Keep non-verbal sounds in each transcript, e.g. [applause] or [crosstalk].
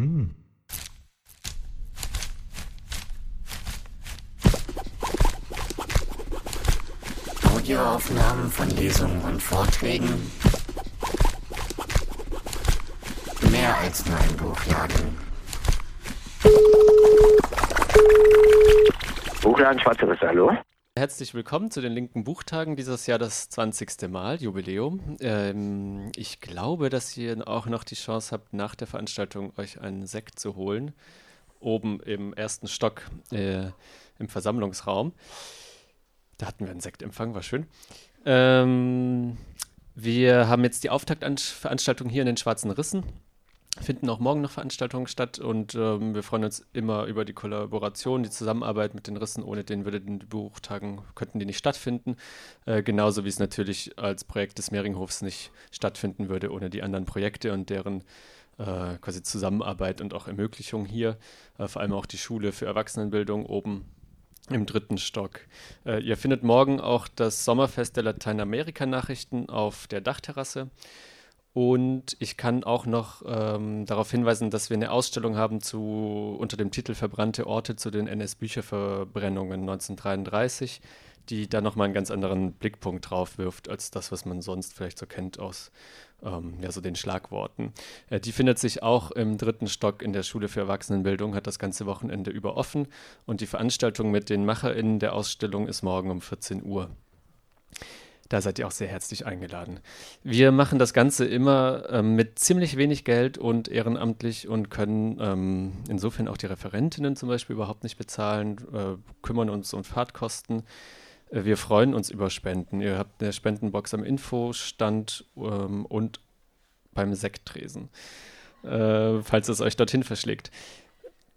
Mm. Audioaufnahmen von Lesungen und Vorträgen. Mehr als nur ein Buchladen. Buchladen Schwarze hallo? Herzlich willkommen zu den linken Buchtagen, dieses Jahr das 20. Mal, Jubiläum. Ähm, ich glaube, dass ihr auch noch die Chance habt, nach der Veranstaltung euch einen Sekt zu holen, oben im ersten Stock äh, im Versammlungsraum. Da hatten wir einen Sektempfang, war schön. Ähm, wir haben jetzt die Auftaktveranstaltung hier in den Schwarzen Rissen finden auch morgen noch Veranstaltungen statt und ähm, wir freuen uns immer über die Kollaboration, die Zusammenarbeit mit den Rissen. Ohne den würden die Buchtagen, könnten die nicht stattfinden. Äh, genauso wie es natürlich als Projekt des Mehringhofs nicht stattfinden würde ohne die anderen Projekte und deren äh, quasi Zusammenarbeit und auch Ermöglichung hier. Äh, vor allem auch die Schule für Erwachsenenbildung oben im dritten Stock. Äh, ihr findet morgen auch das Sommerfest der Lateinamerika-Nachrichten auf der Dachterrasse. Und ich kann auch noch ähm, darauf hinweisen, dass wir eine Ausstellung haben zu, unter dem Titel Verbrannte Orte zu den NS-Bücherverbrennungen 1933, die da nochmal einen ganz anderen Blickpunkt drauf wirft, als das, was man sonst vielleicht so kennt aus ähm, ja, so den Schlagworten. Äh, die findet sich auch im dritten Stock in der Schule für Erwachsenenbildung, hat das ganze Wochenende über offen und die Veranstaltung mit den MacherInnen der Ausstellung ist morgen um 14 Uhr. Da seid ihr auch sehr herzlich eingeladen. Wir machen das Ganze immer ähm, mit ziemlich wenig Geld und ehrenamtlich und können ähm, insofern auch die Referentinnen zum Beispiel überhaupt nicht bezahlen, äh, kümmern uns um Fahrtkosten. Äh, wir freuen uns über Spenden. Ihr habt eine Spendenbox am Infostand ähm, und beim Sekttresen, äh, falls es euch dorthin verschlägt.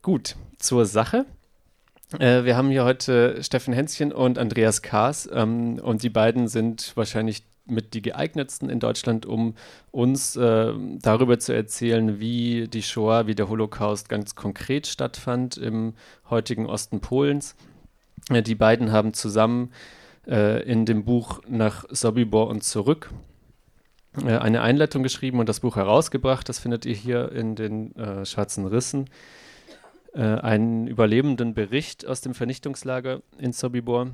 Gut, zur Sache. Äh, wir haben hier heute Steffen Hänschen und Andreas Kaas ähm, und die beiden sind wahrscheinlich mit die geeignetsten in Deutschland, um uns äh, darüber zu erzählen, wie die Shoah, wie der Holocaust ganz konkret stattfand im heutigen Osten Polens. Äh, die beiden haben zusammen äh, in dem Buch nach Sobibor und zurück äh, eine Einleitung geschrieben und das Buch herausgebracht. Das findet ihr hier in den Schwarzen Rissen einen überlebenden Bericht aus dem Vernichtungslager in Sobibor,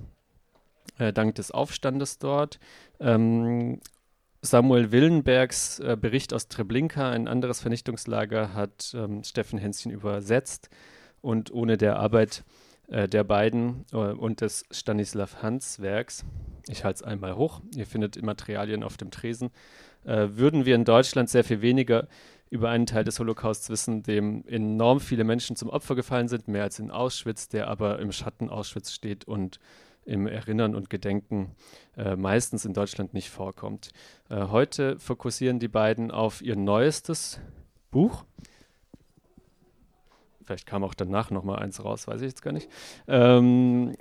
äh, dank des Aufstandes dort. Ähm, Samuel Willenbergs äh, Bericht aus Treblinka, ein anderes Vernichtungslager, hat ähm, Steffen Hänschen übersetzt und ohne der Arbeit äh, der beiden äh, und des Stanislav Hans Werks, ich halte es einmal hoch, ihr findet Materialien auf dem Tresen, äh, würden wir in Deutschland sehr viel weniger über einen Teil des Holocausts wissen, dem enorm viele Menschen zum Opfer gefallen sind, mehr als in Auschwitz, der aber im Schatten Auschwitz steht und im Erinnern und Gedenken äh, meistens in Deutschland nicht vorkommt. Äh, heute fokussieren die beiden auf ihr neuestes Buch. Vielleicht kam auch danach noch mal eins raus, weiß ich jetzt gar nicht. Ähm,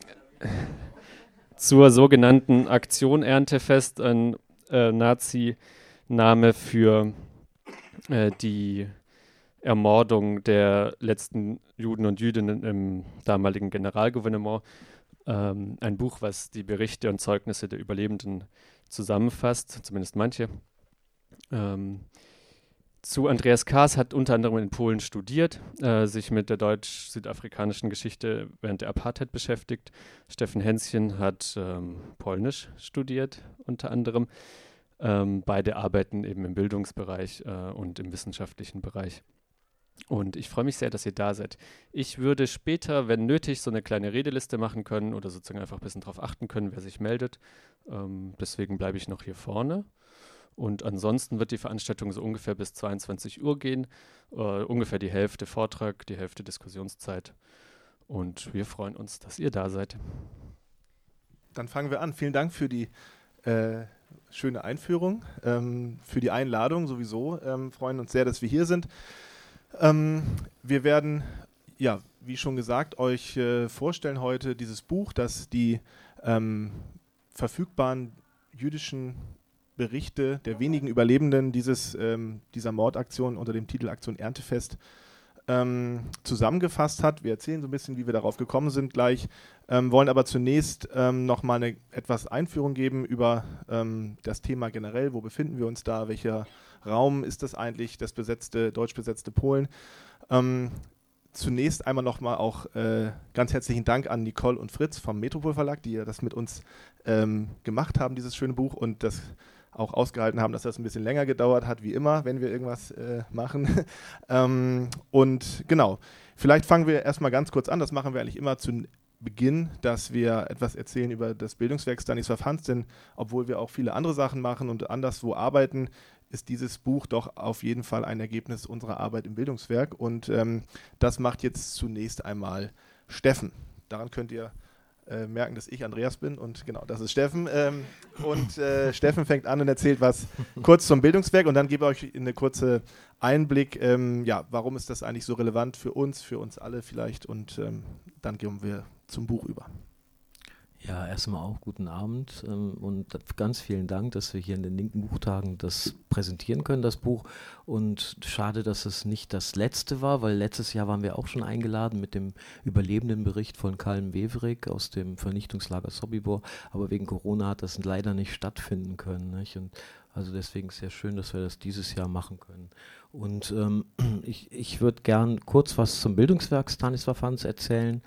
zur sogenannten Aktion Erntefest, ein äh, Nazi-Name für äh, die Ermordung der letzten Juden und Jüdinnen im damaligen Generalgouvernement. Ähm, ein Buch, was die Berichte und Zeugnisse der Überlebenden zusammenfasst, zumindest manche. Ähm, zu Andreas Kaas hat unter anderem in Polen studiert, äh, sich mit der deutsch-südafrikanischen Geschichte während der Apartheid beschäftigt. Steffen Hänschen hat ähm, Polnisch studiert, unter anderem. Ähm, beide arbeiten eben im Bildungsbereich äh, und im wissenschaftlichen Bereich. Und ich freue mich sehr, dass ihr da seid. Ich würde später, wenn nötig, so eine kleine Redeliste machen können oder sozusagen einfach ein bisschen darauf achten können, wer sich meldet. Ähm, deswegen bleibe ich noch hier vorne. Und ansonsten wird die Veranstaltung so ungefähr bis 22 Uhr gehen. Äh, ungefähr die Hälfte Vortrag, die Hälfte Diskussionszeit. Und wir freuen uns, dass ihr da seid. Dann fangen wir an. Vielen Dank für die äh, schöne Einführung, ähm, für die Einladung sowieso. Ähm, freuen uns sehr, dass wir hier sind. Ähm, wir werden, ja, wie schon gesagt, euch äh, vorstellen heute dieses Buch, das die ähm, verfügbaren jüdischen Berichte der wenigen Überlebenden dieses, ähm, dieser Mordaktion unter dem Titel Aktion Erntefest ähm, zusammengefasst hat. Wir erzählen so ein bisschen, wie wir darauf gekommen sind gleich, ähm, wollen aber zunächst ähm, nochmal eine etwas Einführung geben über ähm, das Thema generell. Wo befinden wir uns da? Welcher Raum ist das eigentlich, das besetzte, deutsch besetzte Polen? Ähm, zunächst einmal nochmal auch äh, ganz herzlichen Dank an Nicole und Fritz vom Metropol Verlag, die ja das mit uns ähm, gemacht haben, dieses schöne Buch und das auch ausgehalten haben, dass das ein bisschen länger gedauert hat, wie immer, wenn wir irgendwas äh, machen. [laughs] ähm, und genau, vielleicht fangen wir erstmal ganz kurz an, das machen wir eigentlich immer zu Beginn, dass wir etwas erzählen über das Bildungswerk Stanislav Hans, denn obwohl wir auch viele andere Sachen machen und anderswo arbeiten, ist dieses Buch doch auf jeden Fall ein Ergebnis unserer Arbeit im Bildungswerk und ähm, das macht jetzt zunächst einmal Steffen. Daran könnt ihr äh, merken, dass ich Andreas bin und genau, das ist Steffen. Ähm, und äh, Steffen fängt an und erzählt was [laughs] kurz zum Bildungswerk und dann gebe ich euch eine kurze Einblick, ähm, ja, warum ist das eigentlich so relevant für uns, für uns alle vielleicht und ähm, dann gehen wir zum Buch über. Ja, erstmal auch guten Abend ähm, und ganz vielen Dank, dass wir hier in den linken Buchtagen das präsentieren können, das Buch. Und schade, dass es nicht das letzte war, weil letztes Jahr waren wir auch schon eingeladen mit dem Überlebendenbericht von Kalm Weverik aus dem Vernichtungslager Sobibor. Aber wegen Corona hat das leider nicht stattfinden können. Nicht? Und also deswegen sehr schön, dass wir das dieses Jahr machen können. Und ähm, [clears throat] ich, ich würde gern kurz was zum Bildungswerk Stanislav Hans erzählen.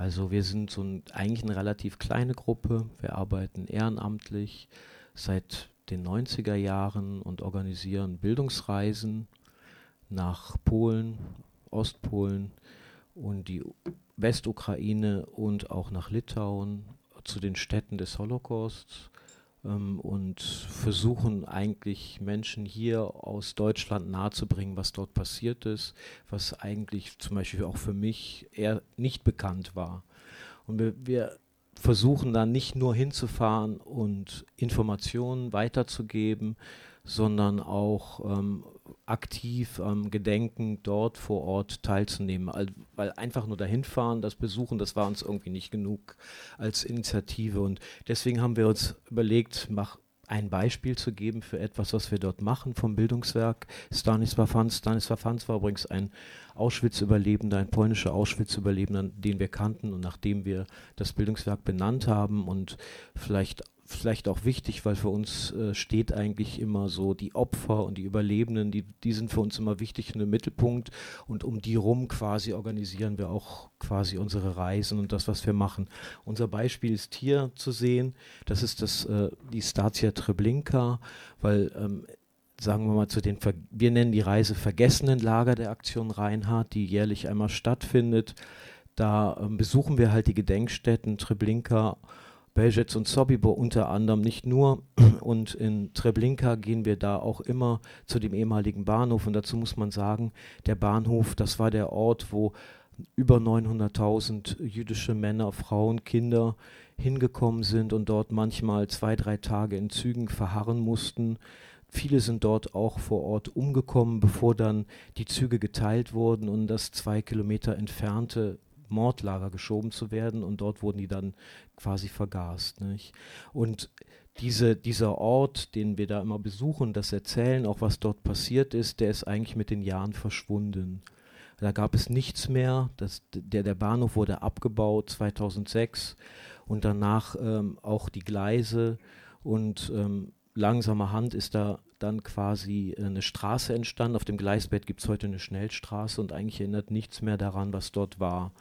Also wir sind so ein, eigentlich eine relativ kleine Gruppe. Wir arbeiten ehrenamtlich seit den 90er Jahren und organisieren Bildungsreisen nach Polen, Ostpolen und die Westukraine und auch nach Litauen zu den Städten des Holocausts ähm, und versuchen eigentlich Menschen hier aus Deutschland nahezubringen, was dort passiert ist, was eigentlich zum Beispiel auch für mich eher nicht bekannt war. Und wir, wir versuchen dann nicht nur hinzufahren und Informationen weiterzugeben, sondern auch ähm, aktiv am ähm, Gedenken dort vor Ort teilzunehmen. All, weil einfach nur dahin fahren, das besuchen, das war uns irgendwie nicht genug als Initiative. Und deswegen haben wir uns überlegt, mach ein Beispiel zu geben für etwas, was wir dort machen vom Bildungswerk Stanisław Hans. Stanisław Hans war übrigens ein Auschwitz-Überlebender, ein polnischer Auschwitz-Überlebender, den wir kannten und nachdem wir das Bildungswerk benannt haben und vielleicht vielleicht auch wichtig, weil für uns äh, steht eigentlich immer so die Opfer und die Überlebenden, die, die sind für uns immer wichtig und im Mittelpunkt und um die rum quasi organisieren wir auch quasi unsere Reisen und das, was wir machen. Unser Beispiel ist hier zu sehen, das ist das, äh, die Statia Treblinka, weil ähm, sagen wir mal zu den, wir nennen die Reise Vergessenen Lager der Aktion Reinhardt, die jährlich einmal stattfindet. Da ähm, besuchen wir halt die Gedenkstätten Treblinka Belzec und Sobibor unter anderem nicht nur. Und in Treblinka gehen wir da auch immer zu dem ehemaligen Bahnhof. Und dazu muss man sagen, der Bahnhof, das war der Ort, wo über 900.000 jüdische Männer, Frauen, Kinder hingekommen sind und dort manchmal zwei, drei Tage in Zügen verharren mussten. Viele sind dort auch vor Ort umgekommen, bevor dann die Züge geteilt wurden und das zwei Kilometer entfernte Mordlager geschoben zu werden und dort wurden die dann quasi vergast. Nicht? Und diese, dieser Ort, den wir da immer besuchen, das Erzählen, auch was dort passiert ist, der ist eigentlich mit den Jahren verschwunden. Da gab es nichts mehr. Das, der, der Bahnhof wurde abgebaut 2006 und danach ähm, auch die Gleise und ähm, langsamer Hand ist da dann quasi eine Straße entstanden. Auf dem Gleisbett gibt es heute eine Schnellstraße und eigentlich erinnert nichts mehr daran, was dort war.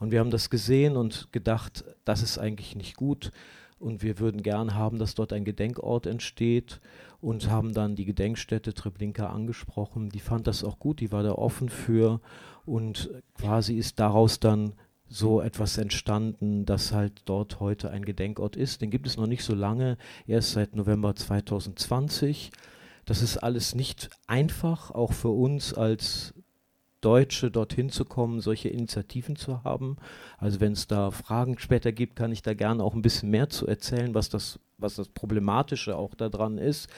Und wir haben das gesehen und gedacht, das ist eigentlich nicht gut. Und wir würden gern haben, dass dort ein Gedenkort entsteht und haben dann die Gedenkstätte Treblinka angesprochen. Die fand das auch gut, die war da offen für und quasi ist daraus dann so etwas entstanden, dass halt dort heute ein Gedenkort ist. Den gibt es noch nicht so lange, erst seit November 2020. Das ist alles nicht einfach, auch für uns als Deutsche dorthin zu kommen, solche Initiativen zu haben. Also wenn es da Fragen später gibt, kann ich da gerne auch ein bisschen mehr zu erzählen, was das, was das Problematische auch daran ist.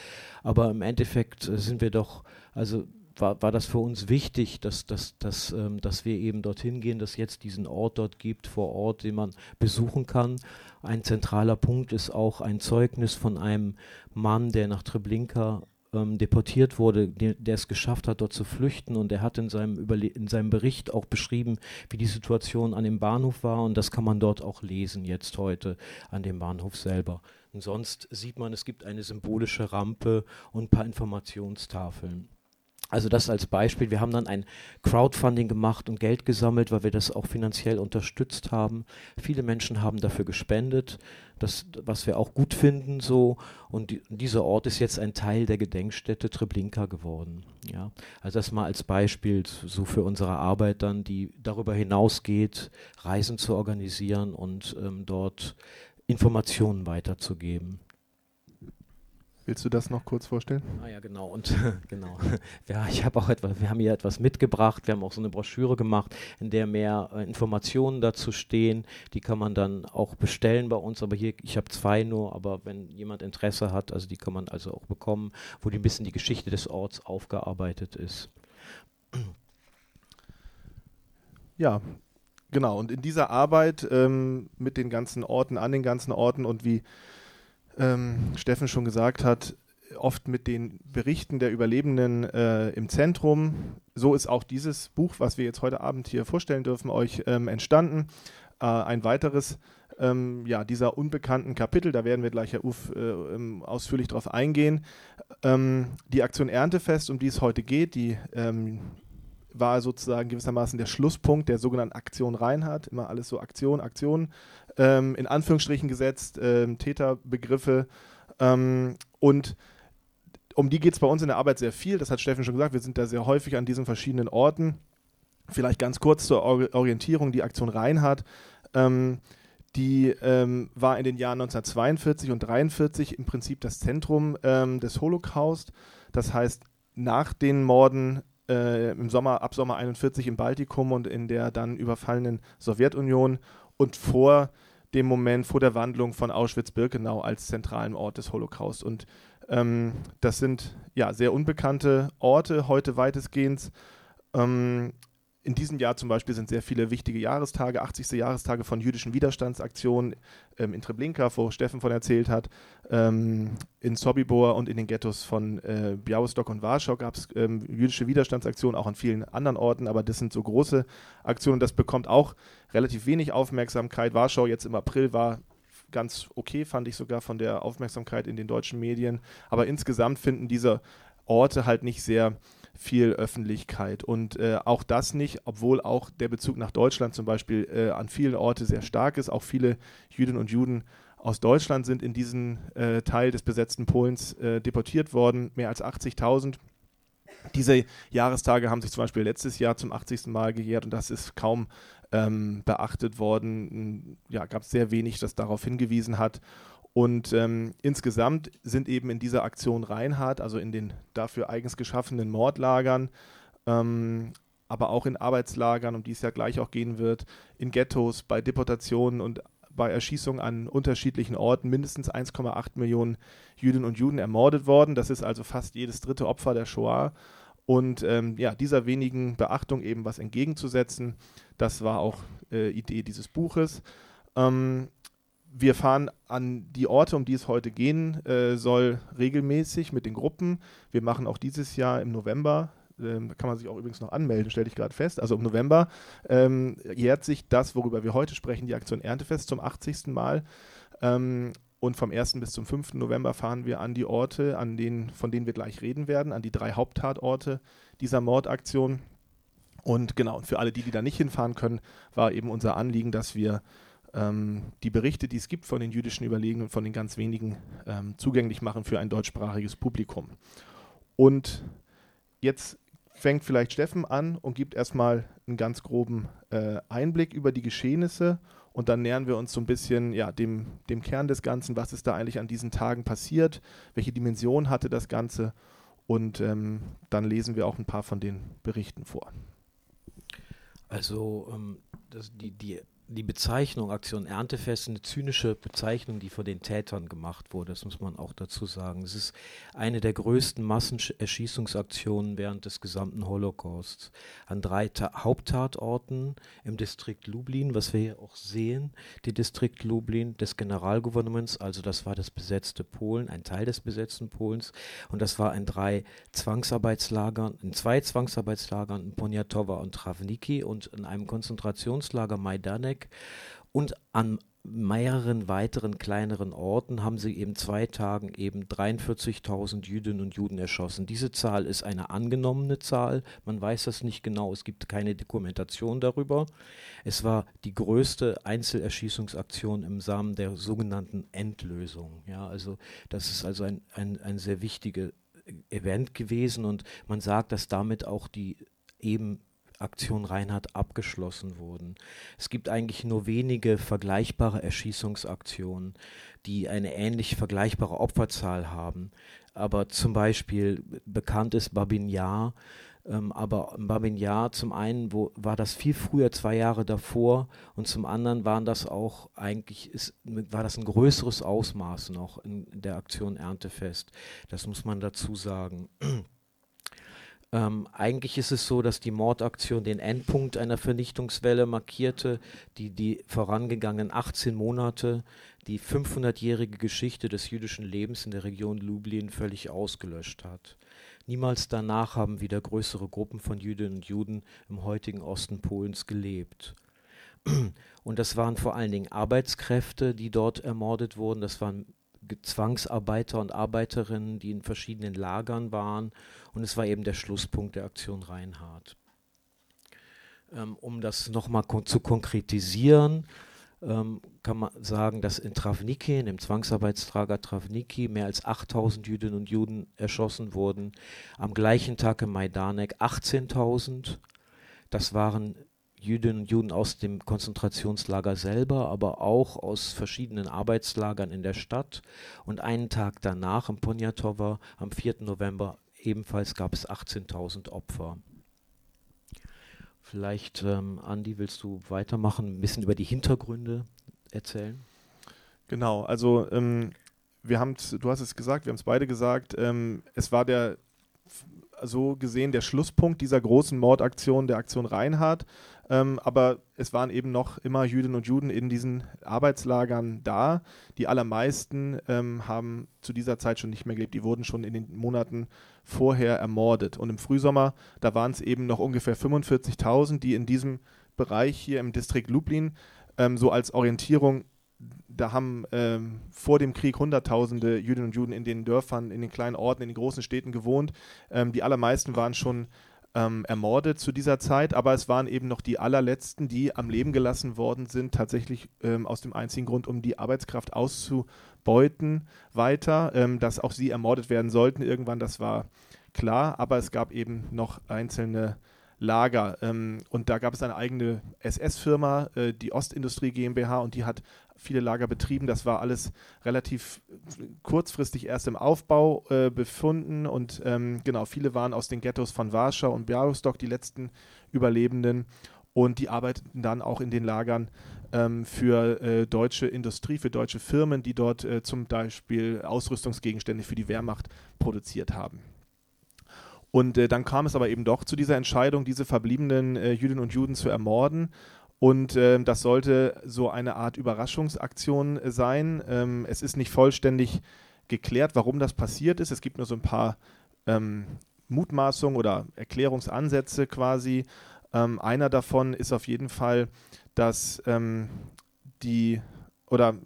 Aber im Endeffekt äh, sind wir doch, also war, war das für uns wichtig, dass, dass, dass, ähm, dass wir eben dorthin gehen, dass jetzt diesen Ort dort gibt, vor Ort, den man besuchen kann. Ein zentraler Punkt ist auch ein Zeugnis von einem Mann, der nach Treblinka ähm, deportiert wurde, der, es geschafft hat, dort zu flüchten. Und er hat in seinem, Überle in seinem Bericht auch beschrieben, wie die Situation an dem Bahnhof war. Und das kann man dort auch lesen, jetzt heute an dem Bahnhof selber. Und sonst sieht man, es gibt eine symbolische Rampe und ein paar Informationstafeln. Also das als Beispiel. Wir haben dann ein Crowdfunding gemacht und Geld gesammelt, weil wir das auch finanziell unterstützt haben. Viele Menschen haben dafür gespendet, das, was wir auch gut finden so. Und die, dieser Ort ist jetzt ein Teil der Gedenkstätte Treblinka geworden. Ja, also das mal als Beispiel so für unsere Arbeit dann, die darüber hinausgeht, Reisen zu organisieren und ähm, dort Informationen weiterzugeben. Willst du das noch kurz vorstellen? Ah ja, genau. Und [laughs] genau. [laughs] Ja, ich habe auch etwas, wir haben hier etwas mitgebracht. Wir haben auch so eine Broschüre gemacht, in der mehr äh, Informationen dazu stehen. Die kann man dann auch bestellen bei uns. Aber hier, ich habe zwei nur, aber wenn jemand Interesse hat, also die kann man also auch bekommen, wo die ein bisschen die Geschichte des Orts aufgearbeitet ist. Ja, genau. Und in dieser Arbeit ähm, mit den ganzen Orten, an den ganzen Orten und wie ähm, Steffen schon gesagt hat, oft mit den Berichten der Überlebenden äh, im Zentrum. So ist auch dieses Buch, was wir jetzt heute Abend hier vorstellen dürfen, euch ähm, entstanden. Äh, ein weiteres ähm, ja, dieser unbekannten Kapitel, da werden wir gleich, Uff, äh, ähm, ausführlich darauf eingehen. Ähm, die Aktion Erntefest, um die es heute geht, die ähm, war sozusagen gewissermaßen der Schlusspunkt der sogenannten Aktion Reinhardt. Immer alles so Aktion, Aktion ähm, in Anführungsstrichen gesetzt, ähm, Täterbegriffe. Ähm, und um die geht es bei uns in der Arbeit sehr viel. Das hat Steffen schon gesagt. Wir sind da sehr häufig an diesen verschiedenen Orten. Vielleicht ganz kurz zur Orientierung: Die Aktion Reinhardt. Ähm, die ähm, war in den Jahren 1942 und 1943 im Prinzip das Zentrum ähm, des Holocaust. Das heißt, nach den Morden äh, im Sommer, ab Sommer 41 im Baltikum und in der dann überfallenen Sowjetunion und vor dem Moment, vor der Wandlung von Auschwitz-Birkenau als zentralen Ort des Holocaust. Und ähm, das sind ja sehr unbekannte Orte, heute weitestgehend. Ähm, in diesem Jahr zum Beispiel sind sehr viele wichtige Jahrestage, 80. Jahrestage von jüdischen Widerstandsaktionen ähm, in Treblinka, wo Steffen von erzählt hat. Ähm, in Sobibor und in den Ghettos von äh, Białystok und Warschau gab es ähm, jüdische Widerstandsaktionen, auch an vielen anderen Orten, aber das sind so große Aktionen. Das bekommt auch relativ wenig Aufmerksamkeit. Warschau jetzt im April war ganz okay, fand ich sogar von der Aufmerksamkeit in den deutschen Medien. Aber insgesamt finden diese Orte halt nicht sehr viel Öffentlichkeit. Und äh, auch das nicht, obwohl auch der Bezug nach Deutschland zum Beispiel äh, an vielen Orten sehr stark ist. Auch viele Jüdinnen und Juden aus Deutschland sind in diesen äh, Teil des besetzten Polens äh, deportiert worden, mehr als 80.000. Diese Jahrestage haben sich zum Beispiel letztes Jahr zum 80. Mal gejährt und das ist kaum ähm, beachtet worden. Ja, gab es sehr wenig, das darauf hingewiesen hat. Und ähm, insgesamt sind eben in dieser Aktion Reinhardt, also in den dafür eigens geschaffenen Mordlagern, ähm, aber auch in Arbeitslagern, um die es ja gleich auch gehen wird, in Ghettos, bei Deportationen und bei Erschießungen an unterschiedlichen Orten mindestens 1,8 Millionen Jüdinnen und Juden ermordet worden. Das ist also fast jedes dritte Opfer der Shoah. Und ähm, ja, dieser wenigen Beachtung eben was entgegenzusetzen, das war auch äh, Idee dieses Buches. Ähm, wir fahren an die Orte, um die es heute gehen äh, soll, regelmäßig mit den Gruppen. Wir machen auch dieses Jahr im November, ähm, da kann man sich auch übrigens noch anmelden, stelle ich gerade fest. Also im November ähm, jährt sich das, worüber wir heute sprechen, die Aktion Erntefest zum 80. Mal. Ähm, und vom 1. bis zum 5. November fahren wir an die Orte, an denen, von denen wir gleich reden werden, an die drei Haupttatorte dieser Mordaktion. Und genau, und für alle die, die da nicht hinfahren können, war eben unser Anliegen, dass wir ähm, die Berichte, die es gibt von den jüdischen Überlegenen, von den ganz wenigen ähm, zugänglich machen für ein deutschsprachiges Publikum. Und jetzt fängt vielleicht Steffen an und gibt erstmal einen ganz groben äh, Einblick über die Geschehnisse und dann nähern wir uns so ein bisschen ja, dem, dem Kern des Ganzen, was ist da eigentlich an diesen Tagen passiert, welche Dimension hatte das Ganze und ähm, dann lesen wir auch ein paar von den Berichten vor. Also ähm, das, die, die die Bezeichnung Aktion Erntefest eine zynische Bezeichnung, die von den Tätern gemacht wurde. Das muss man auch dazu sagen. Es ist eine der größten Massenerschießungsaktionen während des gesamten Holocausts. An drei Ta Haupttatorten im Distrikt Lublin, was wir hier auch sehen, die Distrikt Lublin des Generalgouvernements, also das war das besetzte Polen, ein Teil des besetzten Polens. Und das war in drei Zwangsarbeitslagern, in zwei Zwangsarbeitslagern in Poniatowa und Travniki und in einem Konzentrationslager Majdanek und an mehreren weiteren kleineren Orten haben sie eben zwei Tagen eben 43.000 Jüdinnen und Juden erschossen. Diese Zahl ist eine angenommene Zahl. Man weiß das nicht genau. Es gibt keine Dokumentation darüber. Es war die größte Einzelerschießungsaktion im Samen der sogenannten Endlösung. Ja, also das ist also ein, ein, ein sehr wichtiges Event gewesen und man sagt, dass damit auch die eben Aktion Reinhardt abgeschlossen wurden. Es gibt eigentlich nur wenige vergleichbare Erschießungsaktionen, die eine ähnlich vergleichbare Opferzahl haben. Aber zum Beispiel bekannt ist Babin Yar, ähm, aber Babin Yar zum einen wo, war das viel früher, zwei Jahre davor, und zum anderen waren das auch eigentlich, ist, war das ein größeres Ausmaß noch in der Aktion Erntefest. Das muss man dazu sagen. Ähm, eigentlich ist es so, dass die Mordaktion den Endpunkt einer Vernichtungswelle markierte, die die vorangegangenen 18 Monate, die 500-jährige Geschichte des jüdischen Lebens in der Region Lublin völlig ausgelöscht hat. Niemals danach haben wieder größere Gruppen von Jüdinnen und Juden im heutigen Osten Polens gelebt. Und das waren vor allen Dingen Arbeitskräfte, die dort ermordet wurden. Das waren Zwangsarbeiter und Arbeiterinnen, die in verschiedenen Lagern waren. Und es war eben der Schlusspunkt der Aktion Reinhardt. Ähm, um das nochmal zu konkretisieren, ähm, kann man sagen, dass in Travniki, in dem Zwangsarbeitslager Travniki, mehr als 8000 Jüdinnen und Juden erschossen wurden. Am gleichen Tag in Majdanek 18.000. Das waren Jüdinnen und Juden aus dem Konzentrationslager selber, aber auch aus verschiedenen Arbeitslagern in der Stadt. Und einen Tag danach im Poniatowa, am 4. November, ebenfalls gab es 18.000 Opfer. Vielleicht, ähm, Andi, willst du weitermachen, ein bisschen über die Hintergründe erzählen? Genau, also ähm, wir haben, du hast es gesagt, wir haben es beide gesagt, ähm, es war der so gesehen der Schlusspunkt dieser großen Mordaktion, der Aktion Reinhardt. Ähm, aber es waren eben noch immer Jüdinnen und Juden in diesen Arbeitslagern da. Die allermeisten ähm, haben zu dieser Zeit schon nicht mehr gelebt. Die wurden schon in den Monaten vorher ermordet. Und im Frühsommer, da waren es eben noch ungefähr 45.000, die in diesem Bereich hier im Distrikt Lublin ähm, so als Orientierung da haben ähm, vor dem Krieg Hunderttausende Jüdinnen und Juden in den Dörfern, in den kleinen Orten, in den großen Städten gewohnt. Ähm, die allermeisten waren schon ähm, ermordet zu dieser Zeit, aber es waren eben noch die allerletzten, die am Leben gelassen worden sind, tatsächlich ähm, aus dem einzigen Grund, um die Arbeitskraft auszubeuten weiter. Ähm, dass auch sie ermordet werden sollten irgendwann, das war klar, aber es gab eben noch einzelne Lager. Ähm, und da gab es eine eigene SS-Firma, äh, die Ostindustrie GmbH, und die hat viele Lager betrieben. Das war alles relativ kurzfristig erst im Aufbau äh, befunden und ähm, genau, viele waren aus den Ghettos von Warschau und Białystok die letzten Überlebenden und die arbeiteten dann auch in den Lagern ähm, für äh, deutsche Industrie, für deutsche Firmen, die dort äh, zum Beispiel Ausrüstungsgegenstände für die Wehrmacht produziert haben. Und äh, dann kam es aber eben doch zu dieser Entscheidung, diese verbliebenen äh, Jüdinnen und Juden zu ermorden. Und äh, das sollte so eine Art Überraschungsaktion sein. Ähm, es ist nicht vollständig geklärt, warum das passiert ist. Es gibt nur so ein paar ähm, Mutmaßungen oder Erklärungsansätze quasi. Ähm, einer davon ist auf jeden Fall, dass ähm, die, oder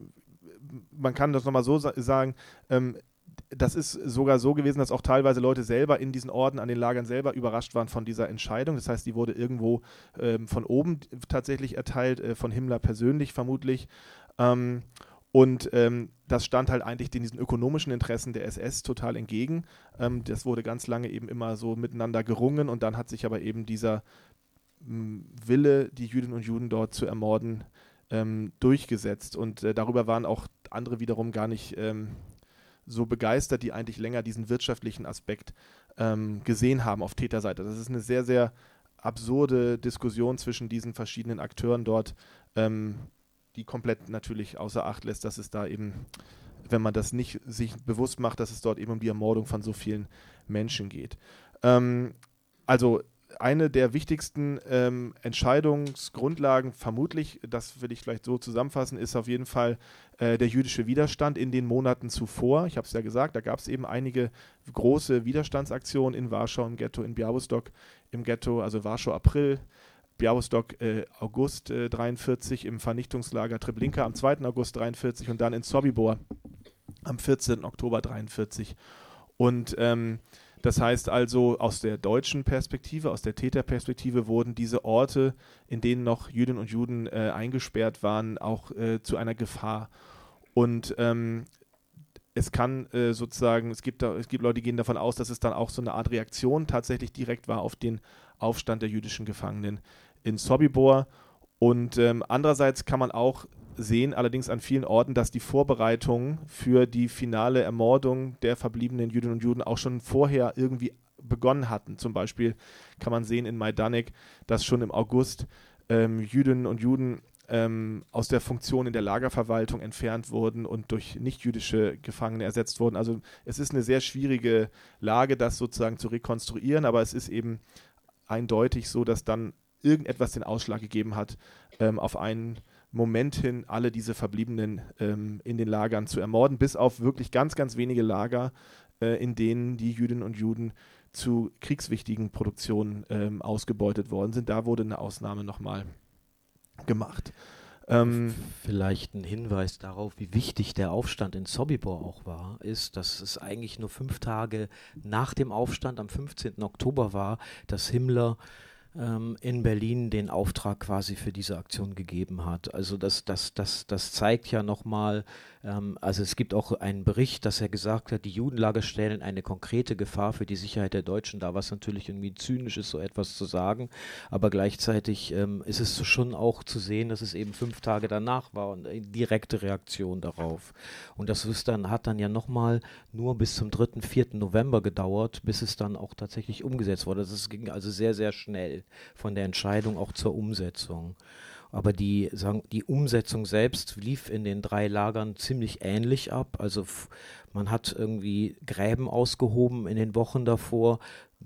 man kann das nochmal so sa sagen, ähm, das ist sogar so gewesen, dass auch teilweise Leute selber in diesen Orden, an den Lagern selber überrascht waren von dieser Entscheidung. Das heißt, die wurde irgendwo ähm, von oben tatsächlich erteilt, äh, von Himmler persönlich vermutlich. Ähm, und ähm, das stand halt eigentlich diesen ökonomischen Interessen der SS total entgegen. Ähm, das wurde ganz lange eben immer so miteinander gerungen und dann hat sich aber eben dieser m, Wille, die Jüdinnen und Juden dort zu ermorden, ähm, durchgesetzt. Und äh, darüber waren auch andere wiederum gar nicht ähm, so begeistert, die eigentlich länger diesen wirtschaftlichen Aspekt ähm, gesehen haben auf Täterseite. Das ist eine sehr, sehr absurde Diskussion zwischen diesen verschiedenen Akteuren dort, ähm, die komplett natürlich außer Acht lässt, dass es da eben, wenn man das nicht sich bewusst macht, dass es dort eben um die Ermordung von so vielen Menschen geht. Ähm, also eine der wichtigsten ähm, Entscheidungsgrundlagen, vermutlich, das will ich vielleicht so zusammenfassen, ist auf jeden Fall äh, der jüdische Widerstand in den Monaten zuvor. Ich habe es ja gesagt, da gab es eben einige große Widerstandsaktionen in Warschau im Ghetto, in Białystok im Ghetto, also Warschau April, Białystok äh, August äh, 43 im Vernichtungslager Treblinka am 2. August 43 und dann in Sobibor am 14. Oktober 43. Und ähm, das heißt also, aus der deutschen Perspektive, aus der Täterperspektive wurden diese Orte, in denen noch Jüdinnen und Juden äh, eingesperrt waren, auch äh, zu einer Gefahr. Und ähm, es kann äh, sozusagen, es gibt, da, es gibt Leute, die gehen davon aus, dass es dann auch so eine Art Reaktion tatsächlich direkt war auf den Aufstand der jüdischen Gefangenen in Sobibor. Und ähm, andererseits kann man auch sehen allerdings an vielen Orten, dass die Vorbereitungen für die finale Ermordung der verbliebenen Jüdinnen und Juden auch schon vorher irgendwie begonnen hatten. Zum Beispiel kann man sehen in Majdanek, dass schon im August ähm, Jüdinnen und Juden ähm, aus der Funktion in der Lagerverwaltung entfernt wurden und durch nichtjüdische Gefangene ersetzt wurden. Also es ist eine sehr schwierige Lage, das sozusagen zu rekonstruieren, aber es ist eben eindeutig so, dass dann irgendetwas den Ausschlag gegeben hat ähm, auf einen Moment hin alle diese Verbliebenen ähm, in den Lagern zu ermorden, bis auf wirklich ganz, ganz wenige Lager, äh, in denen die Jüdinnen und Juden zu kriegswichtigen Produktionen ähm, ausgebeutet worden sind. Da wurde eine Ausnahme nochmal gemacht. Ähm, Vielleicht ein Hinweis darauf, wie wichtig der Aufstand in Sobibor auch war, ist, dass es eigentlich nur fünf Tage nach dem Aufstand am 15. Oktober war, dass Himmler in Berlin den Auftrag quasi für diese Aktion gegeben hat. Also das, das, das, das zeigt ja nochmal, ähm, also es gibt auch einen Bericht, dass er gesagt hat, die Judenlager stellen eine konkrete Gefahr für die Sicherheit der Deutschen dar, was natürlich irgendwie zynisch ist, so etwas zu sagen. Aber gleichzeitig ähm, ist es schon auch zu sehen, dass es eben fünf Tage danach war und eine direkte Reaktion darauf. Und das ist dann, hat dann ja nochmal nur bis zum 3., 4. November gedauert, bis es dann auch tatsächlich umgesetzt wurde. Das ging also sehr, sehr schnell von der Entscheidung auch zur Umsetzung. Aber die, sagen, die Umsetzung selbst lief in den drei Lagern ziemlich ähnlich ab. Also man hat irgendwie Gräben ausgehoben in den Wochen davor.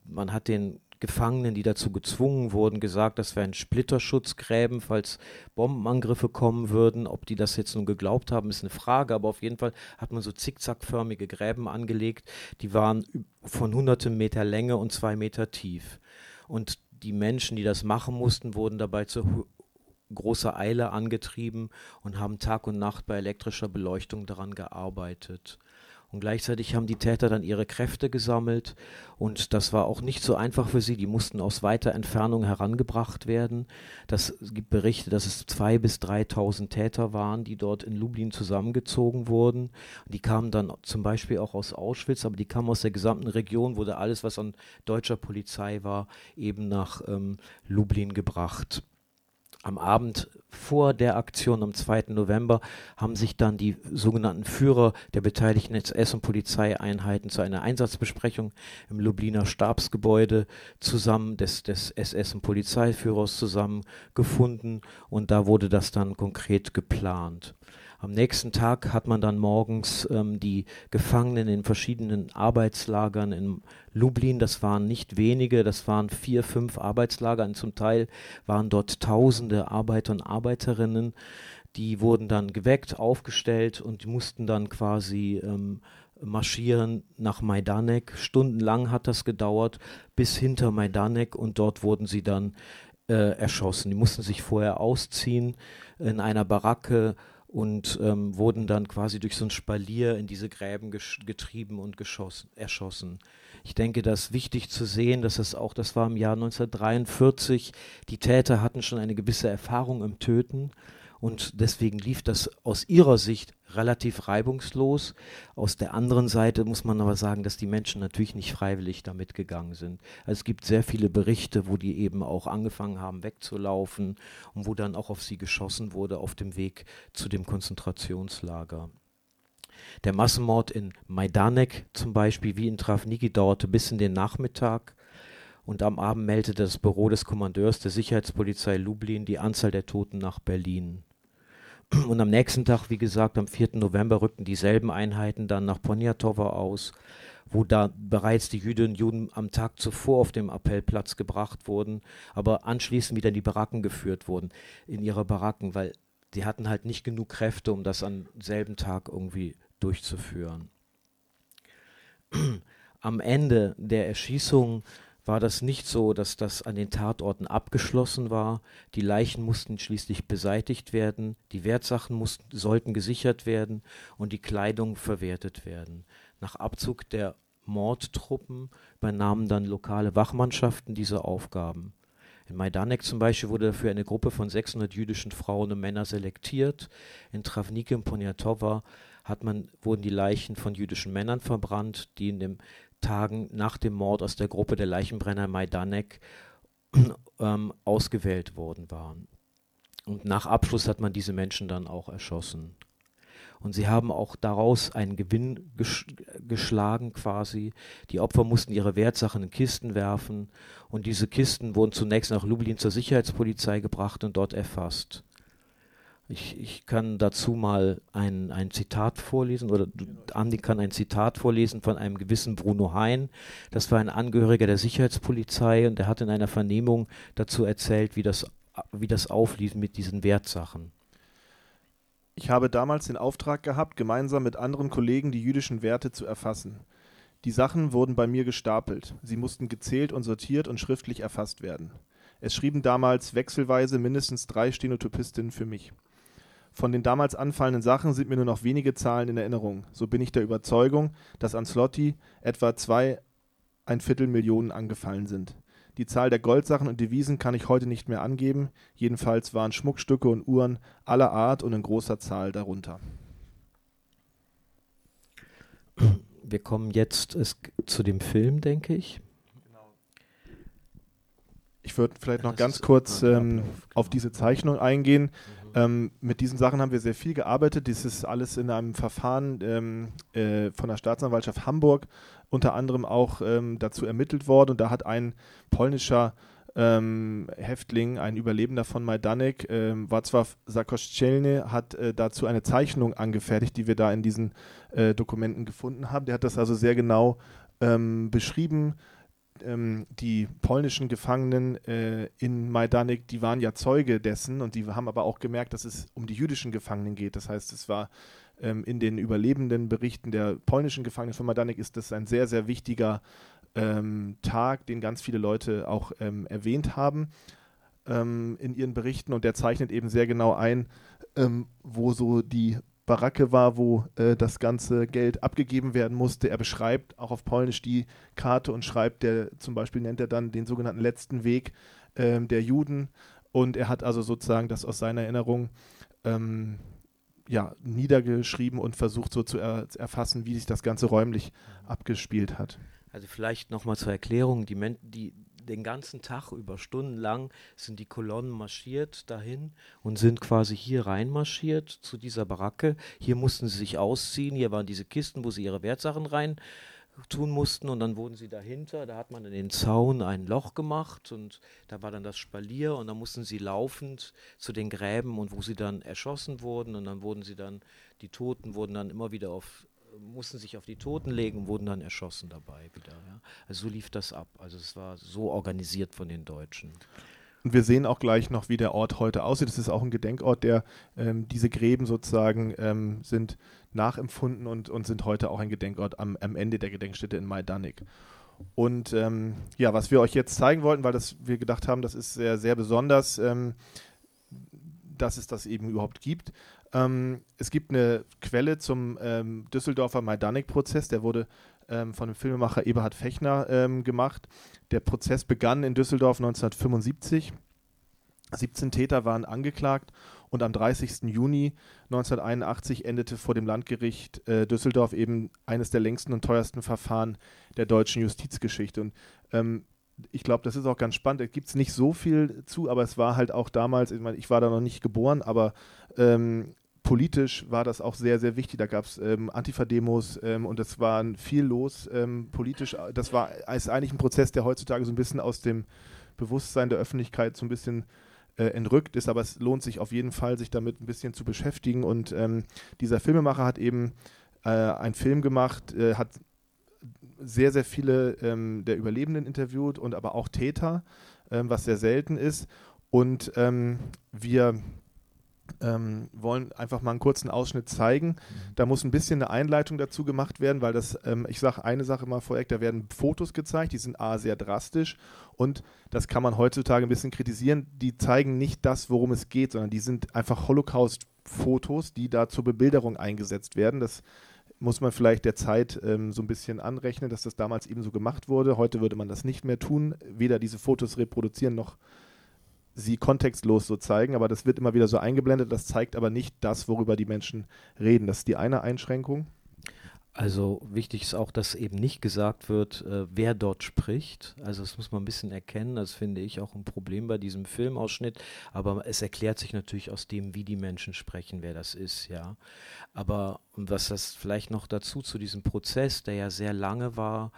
Man hat den Gefangenen, die dazu gezwungen wurden, gesagt, das wären Splitterschutzgräben, falls Bombenangriffe kommen würden. Ob die das jetzt nun geglaubt haben, ist eine Frage, aber auf jeden Fall hat man so zickzackförmige Gräben angelegt, die waren von hunderten Meter Länge und zwei Meter tief. Und die Menschen, die das machen mussten, wurden dabei zu großer Eile angetrieben und haben Tag und Nacht bei elektrischer Beleuchtung daran gearbeitet. Und gleichzeitig haben die Täter dann ihre Kräfte gesammelt und das war auch nicht so einfach für sie. Die mussten aus weiter Entfernung herangebracht werden. Das gibt Berichte, dass es zwei bis 3.000 Täter waren, die dort in Lublin zusammengezogen wurden. Die kamen dann zum Beispiel auch aus Auschwitz, aber die kamen aus der gesamten Region, wurde alles, was an deutscher Polizei war, eben nach ähm, Lublin gebracht am Abend vor der Aktion am 2. November haben sich dann die sogenannten Führer der beteiligten SS- und Polizeieinheiten zu einer Einsatzbesprechung im Lubliner Stabsgebäude zusammen des, des SS- und Polizeiführers zusammengefunden und da wurde das dann konkret geplant. Am nächsten Tag hat man dann morgens ähm, die Gefangenen in verschiedenen Arbeitslagern in Lublin, das waren nicht wenige, das waren vier, fünf Arbeitslager und zum Teil waren dort tausende Arbeiter und Arbeiterinnen, die wurden dann geweckt, aufgestellt und mussten dann quasi ähm, marschieren nach Majdanek. Stundenlang hat das gedauert, bis hinter Majdanek und dort wurden sie dann äh, erschossen. Die mussten sich vorher ausziehen in einer Baracke und ähm, wurden dann quasi durch so ein Spalier in diese Gräben getrieben und geschossen, erschossen. Ich denke, das ist wichtig zu sehen, dass das auch, das war im Jahr 1943, die Täter hatten schon eine gewisse Erfahrung im Töten und deswegen lief das aus ihrer Sicht relativ reibungslos. Aus der anderen Seite muss man aber sagen, dass die Menschen natürlich nicht freiwillig damit gegangen sind. Also es gibt sehr viele Berichte, wo die eben auch angefangen haben wegzulaufen und wo dann auch auf sie geschossen wurde auf dem Weg zu dem Konzentrationslager. Der Massenmord in Majdanek zum Beispiel, wie in Travniki, dauerte bis in den Nachmittag Und am Abend meldete das Büro des Kommandeurs der Sicherheitspolizei Lublin die Anzahl der Toten nach Berlin. Und am nächsten Tag, wie gesagt, am 4. November rückten dieselben Einheiten dann nach Poniatowa aus, wo da bereits die Jüdinnen und Juden am Tag zuvor auf dem Appellplatz gebracht wurden, aber anschließend wieder in die Baracken geführt wurden, in ihre Baracken, weil die hatten halt nicht genug Kräfte, um das am selben Tag irgendwie durchzuführen. [clears throat] Am Ende der Erschießung war das nicht so, dass das an den Tatorten abgeschlossen war. Die Leichen mussten schließlich beseitigt werden, die Wertsachen mussten, sollten gesichert werden und die Kleidung verwertet werden. Nach Abzug der Mordtruppen übernahmen dann lokale Wachmannschaften diese Aufgaben. In Majdanek zum Beispiel wurde dafür eine Gruppe von 600 jüdischen Frauen und Männern selektiert. In Travniki und Poniatowa hat man, wurden die Leichen von jüdischen Männern verbrannt, die in den Tagen nach dem Mord aus der Gruppe der Leichenbrenner Majdanek [clears throat] ähm, ausgewählt worden waren. Und nach Abschluss hat man diese Menschen dann auch erschossen. Und sie haben auch daraus einen Gewinn ges geschlagen quasi. Die Opfer mussten ihre Wertsachen in Kisten werfen und diese Kisten wurden zunächst nach Lublin zur Sicherheitspolizei gebracht und dort erfasst. Ich, ich kann dazu mal ein, ein Zitat vorlesen oder Andi kann ein Zitat vorlesen von einem gewissen Bruno Hein. Das war ein Angehöriger der Sicherheitspolizei und der hat in einer Vernehmung dazu erzählt, wie das, wie das auflief mit diesen Wertsachen. Ich habe damals den Auftrag gehabt, gemeinsam mit anderen Kollegen die jüdischen Werte zu erfassen. Die Sachen wurden bei mir gestapelt. Sie mussten gezählt und sortiert und schriftlich erfasst werden. Es schrieben damals wechselweise mindestens drei Stenotypistinnen für mich. Von den damals anfallenden Sachen sind mir nur noch wenige Zahlen in Erinnerung. So bin ich der Überzeugung, dass an Slotti etwa zwei ein Viertel Millionen angefallen sind. Die Zahl der Goldsachen und Devisen kann ich heute nicht mehr angeben, jedenfalls waren Schmuckstücke und Uhren aller Art und in großer Zahl darunter. Wir kommen jetzt zu dem Film, denke ich. Ich würde vielleicht noch ganz kurz ähm, auf diese Zeichnung eingehen. Mhm. Ähm, mit diesen Sachen haben wir sehr viel gearbeitet. Dies ist alles in einem Verfahren ähm, äh, von der Staatsanwaltschaft Hamburg unter anderem auch ähm, dazu ermittelt worden. Und da hat ein polnischer ähm, Häftling, ein Überlebender von Majdanek, ähm, Wacław Sakoszczelny, hat äh, dazu eine Zeichnung angefertigt, die wir da in diesen äh, Dokumenten gefunden haben. Der hat das also sehr genau ähm, beschrieben. Ähm, die polnischen Gefangenen äh, in Majdanek, die waren ja Zeuge dessen und die haben aber auch gemerkt, dass es um die jüdischen Gefangenen geht. Das heißt, es war ähm, in den überlebenden Berichten der polnischen Gefangenen von Majdanek ist das ein sehr, sehr wichtiger ähm, Tag, den ganz viele Leute auch ähm, erwähnt haben ähm, in ihren Berichten und der zeichnet eben sehr genau ein, ähm, wo so die Baracke war, wo äh, das ganze Geld abgegeben werden musste. Er beschreibt auch auf Polnisch die Karte und schreibt, der zum Beispiel nennt er dann den sogenannten letzten Weg ähm, der Juden und er hat also sozusagen das aus seiner Erinnerung ähm, ja, niedergeschrieben und versucht so zu er erfassen, wie sich das Ganze räumlich abgespielt hat. Also vielleicht nochmal zur Erklärung, die, Men die, den ganzen Tag über stundenlang sind die Kolonnen marschiert dahin und sind quasi hier reinmarschiert zu dieser Baracke. Hier mussten sie sich ausziehen, hier waren diese Kisten, wo sie ihre Wertsachen rein tun mussten. Und dann wurden sie dahinter, da hat man in den Zaun ein Loch gemacht und da war dann das Spalier. Und dann mussten sie laufend zu den Gräben und wo sie dann erschossen wurden. Und dann wurden sie dann, die Toten wurden dann immer wieder auf, mussten sich auf die Toten legen und wurden dann erschossen dabei wieder. Ja. Also so lief das ab. Also es war so organisiert von den Deutschen. Und wir sehen auch gleich noch, wie der Ort heute aussieht. Das ist auch ein Gedenkort, der ähm, diese Gräben sozusagen ähm, sind nachempfunden und, und sind heute auch ein Gedenkort am, am Ende der Gedenkstätte in Majdanek. Und ähm, ja, was wir euch jetzt zeigen wollten, weil das, wir gedacht haben, das ist sehr, sehr besonders, ähm, dass es das eben überhaupt gibt. Ähm, es gibt eine Quelle zum ähm, Düsseldorfer Majdanek-Prozess, der wurde ähm, von dem Filmemacher Eberhard Fechner ähm, gemacht. Der Prozess begann in Düsseldorf 1975. 17 Täter waren angeklagt und am 30. Juni 1981 endete vor dem Landgericht äh, Düsseldorf eben eines der längsten und teuersten Verfahren der deutschen Justizgeschichte. Und ähm, ich glaube, das ist auch ganz spannend. Da gibt es nicht so viel zu, aber es war halt auch damals, ich meine, ich war da noch nicht geboren, aber ähm, politisch war das auch sehr, sehr wichtig. Da gab es ähm, Antifa-Demos ähm, und es war viel los ähm, politisch. Das war ist eigentlich ein Prozess, der heutzutage so ein bisschen aus dem Bewusstsein der Öffentlichkeit so ein bisschen äh, entrückt ist, aber es lohnt sich auf jeden Fall, sich damit ein bisschen zu beschäftigen. Und ähm, dieser Filmemacher hat eben äh, einen Film gemacht, äh, hat sehr, sehr viele ähm, der Überlebenden interviewt und aber auch Täter, ähm, was sehr selten ist. Und wir ähm, wollen einfach mal einen kurzen Ausschnitt zeigen. Mhm. Da muss ein bisschen eine Einleitung dazu gemacht werden, weil das, ähm, ich sage eine Sache mal vorweg, da werden Fotos gezeigt, die sind A sehr drastisch und das kann man heutzutage ein bisschen kritisieren, die zeigen nicht das, worum es geht, sondern die sind einfach Holocaust-Fotos, die da zur Bebilderung eingesetzt werden. Das muss man vielleicht der Zeit ähm, so ein bisschen anrechnen, dass das damals eben so gemacht wurde. Heute würde man das nicht mehr tun, weder diese Fotos reproduzieren noch sie kontextlos so zeigen, aber das wird immer wieder so eingeblendet. Das zeigt aber nicht das, worüber die Menschen reden. Das ist die eine Einschränkung. Also wichtig ist auch, dass eben nicht gesagt wird, äh, wer dort spricht. Also das muss man ein bisschen erkennen. Das finde ich auch ein Problem bei diesem Filmausschnitt. Aber es erklärt sich natürlich aus dem, wie die Menschen sprechen, wer das ist, ja. Aber was das vielleicht noch dazu zu diesem Prozess, der ja sehr lange war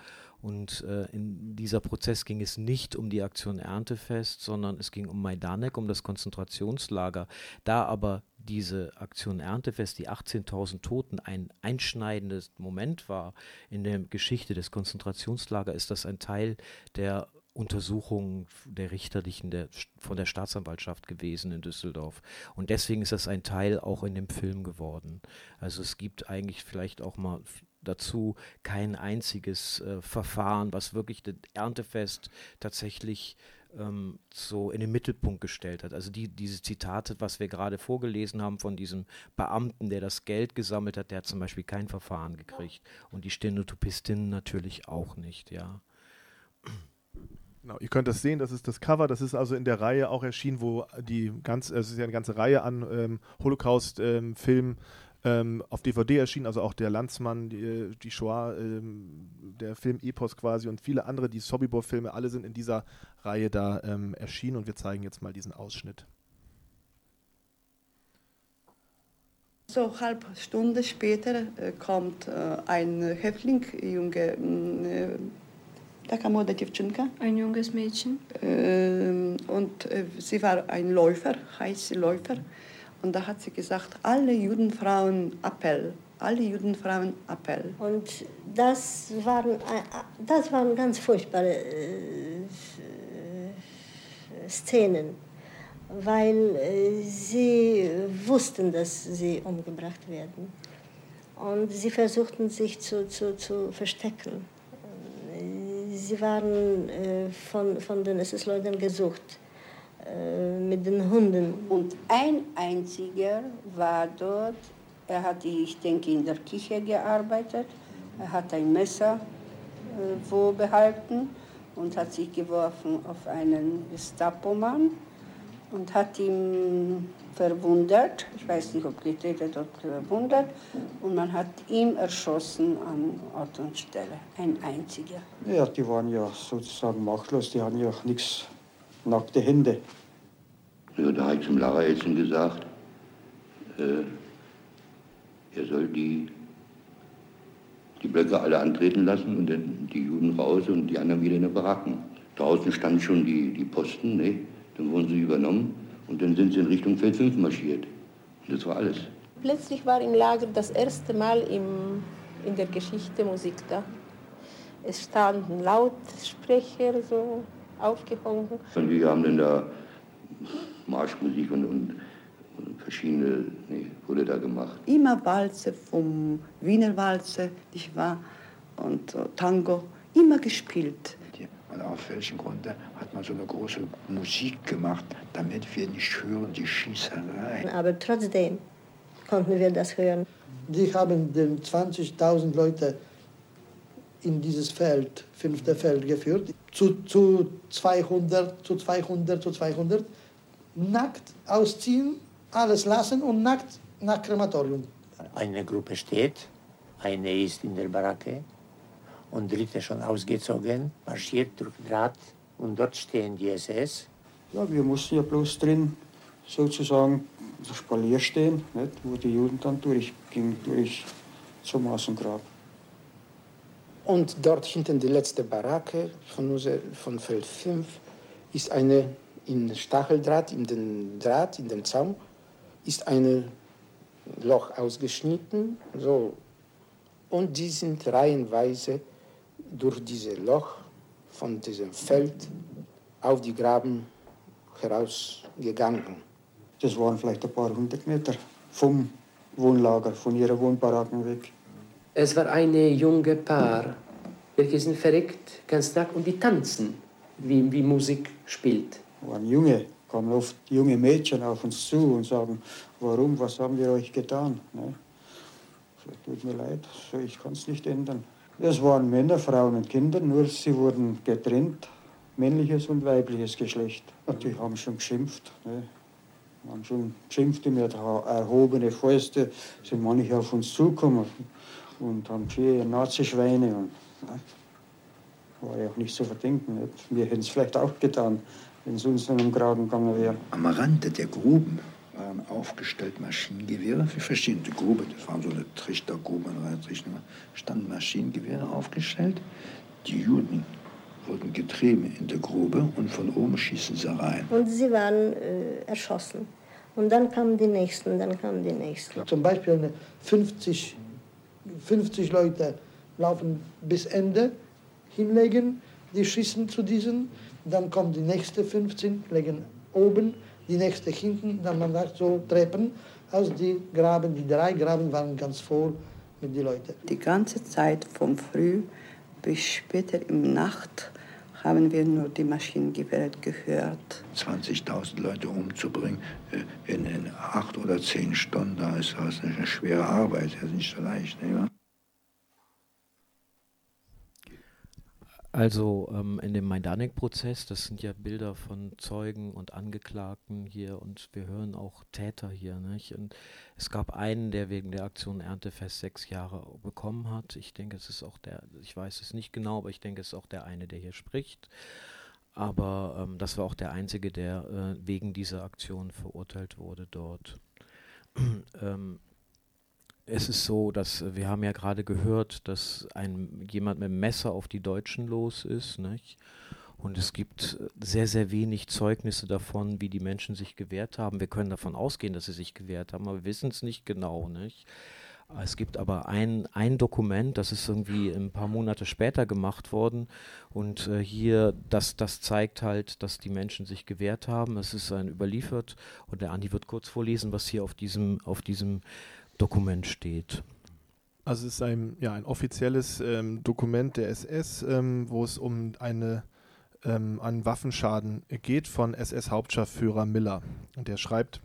und äh, in dieser Prozess ging es nicht um die Aktion Erntefest, sondern es ging um Majdanek, um das Konzentrationslager. Da aber diese Aktion Erntefest, die 18.000 Toten, ein einschneidendes Moment war in der Geschichte des Konzentrationslagers, ist das ein Teil der Untersuchung der richterlichen der, von der Staatsanwaltschaft gewesen in Düsseldorf. Und deswegen ist das ein Teil auch in dem Film geworden. Also es gibt eigentlich vielleicht auch mal dazu kein einziges äh, Verfahren, was wirklich das Erntefest tatsächlich ähm, so in den Mittelpunkt gestellt hat. Also die, diese Zitate, was wir gerade vorgelesen haben von diesem Beamten, der das Geld gesammelt hat, der hat zum Beispiel kein Verfahren gekriegt. Und die Stenotopistinnen natürlich auch nicht, ja. Genau, ihr könnt das sehen, das ist das Cover, das ist also in der Reihe auch erschienen, wo die ganz, es ist ja eine ganze Reihe an ähm, Holocaust-Filmen ähm, ähm, auf DVD erschienen, also auch der Landsmann, die, die Shoah, ähm, der Film Epos quasi und viele andere, die Sobibor-Filme, alle sind in dieser Reihe da ähm, erschienen und wir zeigen jetzt mal diesen Ausschnitt. So halb Stunde später äh, kommt äh, ein Häftling, junge äh, Ein junges Mädchen. Äh, und äh, sie war ein Läufer, heiße Läufer. Und da hat sie gesagt, alle Judenfrauen Appell, alle Judenfrauen Appell. Und das waren, das waren ganz furchtbare äh, Szenen, weil äh, sie wussten, dass sie umgebracht werden. Und sie versuchten sich zu, zu, zu verstecken. Sie waren äh, von, von den SS-Leuten gesucht. Äh, mit den Hunden. Und ein einziger war dort, er hat, ich denke, in der Küche gearbeitet, er hat ein Messer äh, wo behalten und hat sich geworfen auf einen Gestapo-Mann und hat ihn verwundet, ich weiß nicht, ob getötet oder verwundet, und man hat ihn erschossen an Ort und Stelle, ein einziger. Ja, die waren ja sozusagen machtlos, die hatten ja auch nichts nackte Hände. Ja, da habe ich zum Lara Elsen gesagt, äh, er soll die, die Blöcke alle antreten lassen und dann die Juden raus und die anderen wieder in den Baracken. Draußen standen schon die, die Posten, ne? dann wurden sie übernommen und dann sind sie in Richtung Feld 5 marschiert. Und das war alles. Plötzlich war im Lager das erste Mal im, in der Geschichte Musik da. Es standen Lautsprecher so aufgehangen. Und wir haben dann da Marschmusik und, und, und verschiedene, nee, wurde da gemacht. Immer Walze vom Wiener Walze, nicht wahr? Und uh, Tango, immer gespielt. Und auf welchen Grund hat man so eine große Musik gemacht, damit wir nicht hören die Schießerei. Aber trotzdem konnten wir das hören. Die haben 20.000 Leute in dieses Feld, fünfte Feld geführt, zu, zu 200, zu 200, zu 200, nackt ausziehen, alles lassen und nackt nach Krematorium. Eine Gruppe steht, eine ist in der Baracke und dritte schon ausgezogen, marschiert durch Draht und dort stehen die SS. Ja, wir mussten ja bloß drin sozusagen Spalier stehen, nicht, wo die Juden dann durchgingen, durch zum Massengrab. Und dort hinten die letzte Baracke von, unser, von Feld 5 ist eine in Stacheldraht, in den Draht, in den Zaun, ist ein Loch ausgeschnitten. So. Und die sind reihenweise durch dieses Loch von diesem Feld auf die Graben herausgegangen. Das waren vielleicht ein paar hundert Meter vom Wohnlager, von ihrer Wohnbaracken weg. Es war eine junge Paar, welche sind verrückt ganz Tag und die tanzen, wie, wie Musik spielt. Waren junge, kamen oft junge Mädchen auf uns zu und sagen, warum, was haben wir euch getan? Ne? Tut mir leid, ich kann es nicht ändern. Es waren Männer, Frauen und Kinder, nur sie wurden getrennt, männliches und weibliches Geschlecht. Und die haben schon geschimpft. Ne? haben schon geschimpft mit erhobene Fäuste, sind manche auf uns zugekommen und haben geschrien, Nazi-Schweine. Und, ne? War ja auch nicht zu verdenken. Nicht? Wir hätten es vielleicht auch getan, wenn es uns dann um Graben gegangen wäre. Am Rande der Gruben waren aufgestellt Maschinengewehre für verschiedene Gruben. Das waren so eine Trichtergrube, eine Trichter, standen Maschinengewehre aufgestellt. Die Juden wurden getrieben in der Grube und von oben schießen sie rein. Und sie waren äh, erschossen. Und dann kamen die Nächsten, dann kamen die Nächsten. Zum Beispiel 50, 50 Leute laufen bis Ende, hinlegen, die schießen zu diesen, dann kommen die nächsten 15, legen oben, die nächste hinten, dann man sagt so Treppen aus die Graben, die drei Graben waren ganz voll mit den Leuten. Die ganze Zeit vom Früh bis später im Nacht haben wir nur die Maschinengewehre gehört. 20.000 Leute umzubringen äh, in, in, acht oder zehn Stunden, da ist das eine schwere Arbeit, das ist nicht so leicht. Nicht Also ähm, in dem Majdanek-Prozess, das sind ja Bilder von Zeugen und Angeklagten hier und wir hören auch Täter hier. Nicht? Und es gab einen, der wegen der Aktion Erntefest sechs Jahre bekommen hat. Ich denke, es ist auch der, ich weiß es nicht genau, aber ich denke, es ist auch der eine, der hier spricht. Aber ähm, das war auch der einzige, der äh, wegen dieser Aktion verurteilt wurde dort. [clears throat] ähm, es ist so, dass wir haben ja gerade gehört, dass ein jemand mit dem Messer auf die Deutschen los ist, nicht? Und es gibt sehr, sehr wenig Zeugnisse davon, wie die Menschen sich gewehrt haben. Wir können davon ausgehen, dass sie sich gewehrt haben, aber wir wissen es nicht genau, nicht? Es gibt aber ein, ein Dokument, das ist irgendwie ein paar Monate später gemacht worden und äh, hier, das, das zeigt halt, dass die Menschen sich gewehrt haben. Es ist ein überliefert und der Andi wird kurz vorlesen, was hier auf diesem, auf diesem Dokument steht. Also es ist ein, ja, ein offizielles ähm, Dokument der SS, ähm, wo es um eine, ähm, einen Waffenschaden geht von SS-Hauptscharführer Miller. Und der schreibt,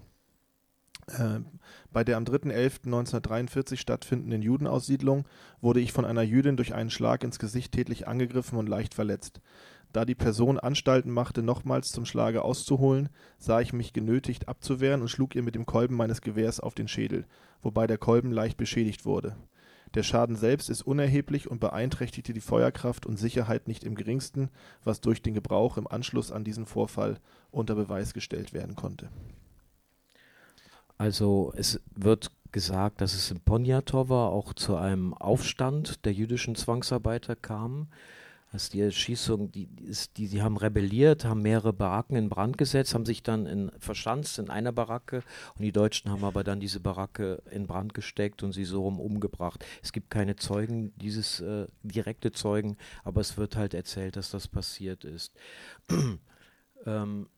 äh, bei der am 3.11.1943 stattfindenden Judenaussiedlung wurde ich von einer Jüdin durch einen Schlag ins Gesicht tätlich angegriffen und leicht verletzt. Da die Person Anstalten machte, nochmals zum Schlage auszuholen, sah ich mich genötigt abzuwehren und schlug ihr mit dem Kolben meines Gewehrs auf den Schädel, wobei der Kolben leicht beschädigt wurde. Der Schaden selbst ist unerheblich und beeinträchtigte die Feuerkraft und Sicherheit nicht im geringsten, was durch den Gebrauch im Anschluss an diesen Vorfall unter Beweis gestellt werden konnte. Also es wird gesagt, dass es in Poniatowa auch zu einem Aufstand der jüdischen Zwangsarbeiter kam. Also die Erschießung, die, ist, die, die haben rebelliert, haben mehrere Baracken in Brand gesetzt, haben sich dann in, verschanzt in einer Baracke und die Deutschen haben aber dann diese Baracke in Brand gesteckt und sie so rum umgebracht. Es gibt keine Zeugen, dieses äh, direkte Zeugen, aber es wird halt erzählt, dass das passiert ist. [clears throat] ähm,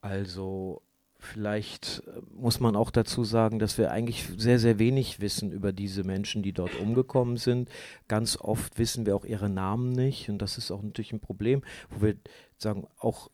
also Vielleicht äh, muss man auch dazu sagen, dass wir eigentlich sehr, sehr wenig wissen über diese Menschen, die dort umgekommen sind. Ganz oft wissen wir auch ihre Namen nicht und das ist auch natürlich ein Problem, wo wir sagen, auch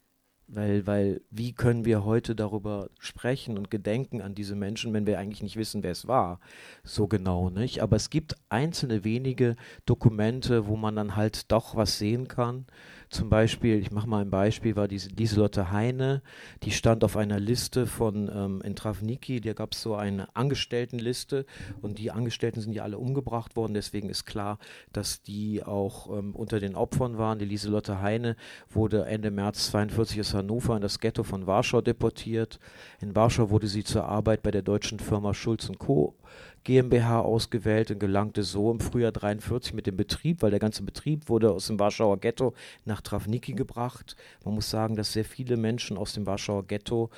weil, weil, wie können wir heute darüber sprechen und gedenken an diese Menschen, wenn wir eigentlich nicht wissen, wer es war? So genau, nicht? Aber es gibt einzelne wenige Dokumente, wo man dann halt doch was sehen kann. Zum Beispiel, ich mache mal ein Beispiel, war diese Lieselotte Heine, die stand auf einer Liste von ähm, in Travniki, da gab es so eine Angestelltenliste und die Angestellten sind ja alle umgebracht worden, deswegen ist klar, dass die auch ähm, unter den Opfern waren. Die Lieselotte Heine wurde Ende März 42 aus Hannover in das Ghetto von Warschau deportiert. In Warschau wurde sie zur Arbeit bei der deutschen Firma Schulz Co. GmbH ausgewählt und gelangte so im Frühjahr 43 mit dem Betrieb, weil der ganze Betrieb wurde aus dem Warschauer Ghetto nach Travniki gebracht. Man muss sagen, dass sehr viele Menschen aus dem Warschauer Ghetto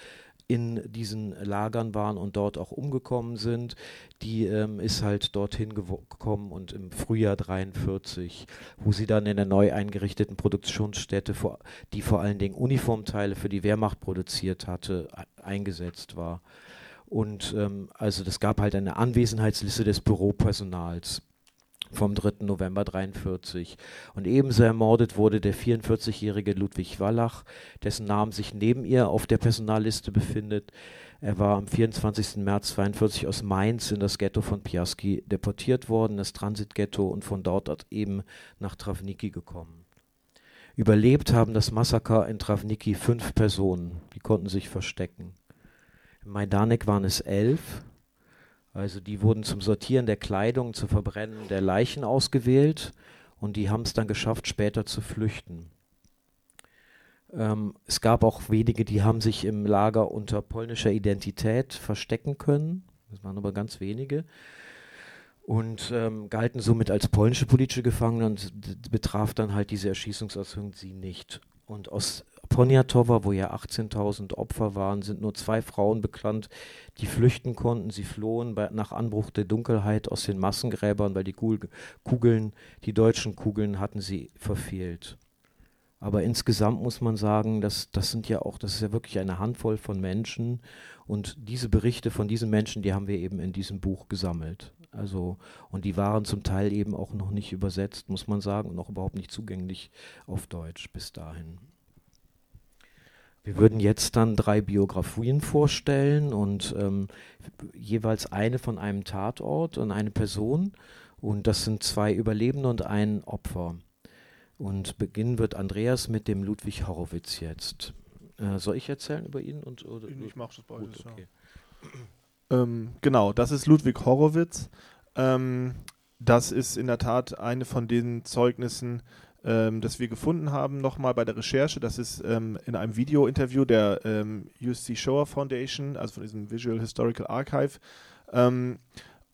in diesen Lagern waren und dort auch umgekommen sind. Die ähm, ist halt dorthin gekommen und im Frühjahr 43, wo sie dann in der neu eingerichteten Produktionsstätte, die vor allen Dingen Uniformteile für die Wehrmacht produziert hatte, eingesetzt war. Und ähm, also das gab halt eine Anwesenheitsliste des Büropersonals vom 3. November 43. Und ebenso ermordet wurde der 44-jährige Ludwig Wallach, dessen Name sich neben ihr auf der Personalliste befindet. Er war am 24. März 42 aus Mainz in das Ghetto von Piaski deportiert worden, das Transitghetto, und von dort eben nach Travniki gekommen. Überlebt haben das Massaker in Travniki fünf Personen, die konnten sich verstecken. In Majdanek waren es elf. Also die wurden zum Sortieren der Kleidung, zum Verbrennen der Leichen ausgewählt und die haben es dann geschafft, später zu flüchten. Ähm, es gab auch wenige, die haben sich im Lager unter polnischer Identität verstecken können. Das waren aber ganz wenige. Und ähm, galten somit als polnische politische Gefangene und betraf dann halt diese Erschießungsaktion sie nicht. Und aus Poniatowa, wo ja 18.000 Opfer waren, sind nur zwei Frauen bekannt, die flüchten konnten. Sie flohen bei, nach Anbruch der Dunkelheit aus den Massengräbern, weil die Kugeln, die deutschen Kugeln hatten sie verfehlt. Aber insgesamt muss man sagen, dass das sind ja auch, das ist ja wirklich eine Handvoll von Menschen und diese Berichte von diesen Menschen, die haben wir eben in diesem Buch gesammelt. Also und die waren zum Teil eben auch noch nicht übersetzt, muss man sagen, und noch überhaupt nicht zugänglich auf Deutsch bis dahin. Wir würden jetzt dann drei Biografien vorstellen und ähm, jeweils eine von einem Tatort und eine Person. Und das sind zwei Überlebende und ein Opfer. Und beginnen wird Andreas mit dem Ludwig Horowitz jetzt. Äh, soll ich erzählen über ihn? Und, oder, ich mache das beides, Gut, okay. ja. [clears throat] ähm, genau, das ist Ludwig Horowitz. Ähm, das ist in der Tat eine von den Zeugnissen, ähm, das wir gefunden haben, nochmal bei der Recherche. Das ist ähm, in einem Video-Interview der ähm, USC Shoah Foundation, also von diesem Visual Historical Archive. Ähm,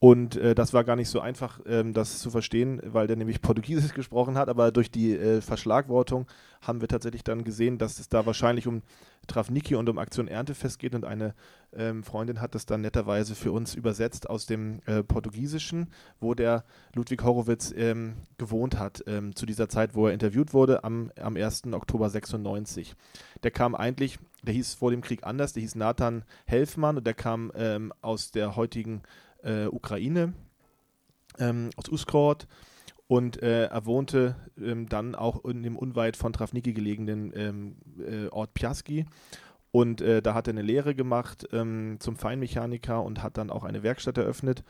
und äh, das war gar nicht so einfach, ähm, das zu verstehen, weil der nämlich [laughs] Portugiesisch gesprochen hat. Aber durch die äh, Verschlagwortung haben wir tatsächlich dann gesehen, dass es da wahrscheinlich um Travniki und um Aktion Erntefest geht. Und eine ähm, Freundin hat das dann netterweise für uns übersetzt aus dem äh, Portugiesischen, wo der Ludwig Horowitz ähm, gewohnt hat, ähm, zu dieser Zeit, wo er interviewt wurde, am, am 1. Oktober 96. Der kam eigentlich, der hieß vor dem Krieg anders, der hieß Nathan Helfmann und der kam ähm, aus der heutigen äh, Ukraine, ähm, aus Uskrod. Und äh, er wohnte ähm, dann auch in dem unweit von Travniki gelegenen ähm, äh, Ort Piaski. Und äh, da hat er eine Lehre gemacht ähm, zum Feinmechaniker und hat dann auch eine Werkstatt eröffnet.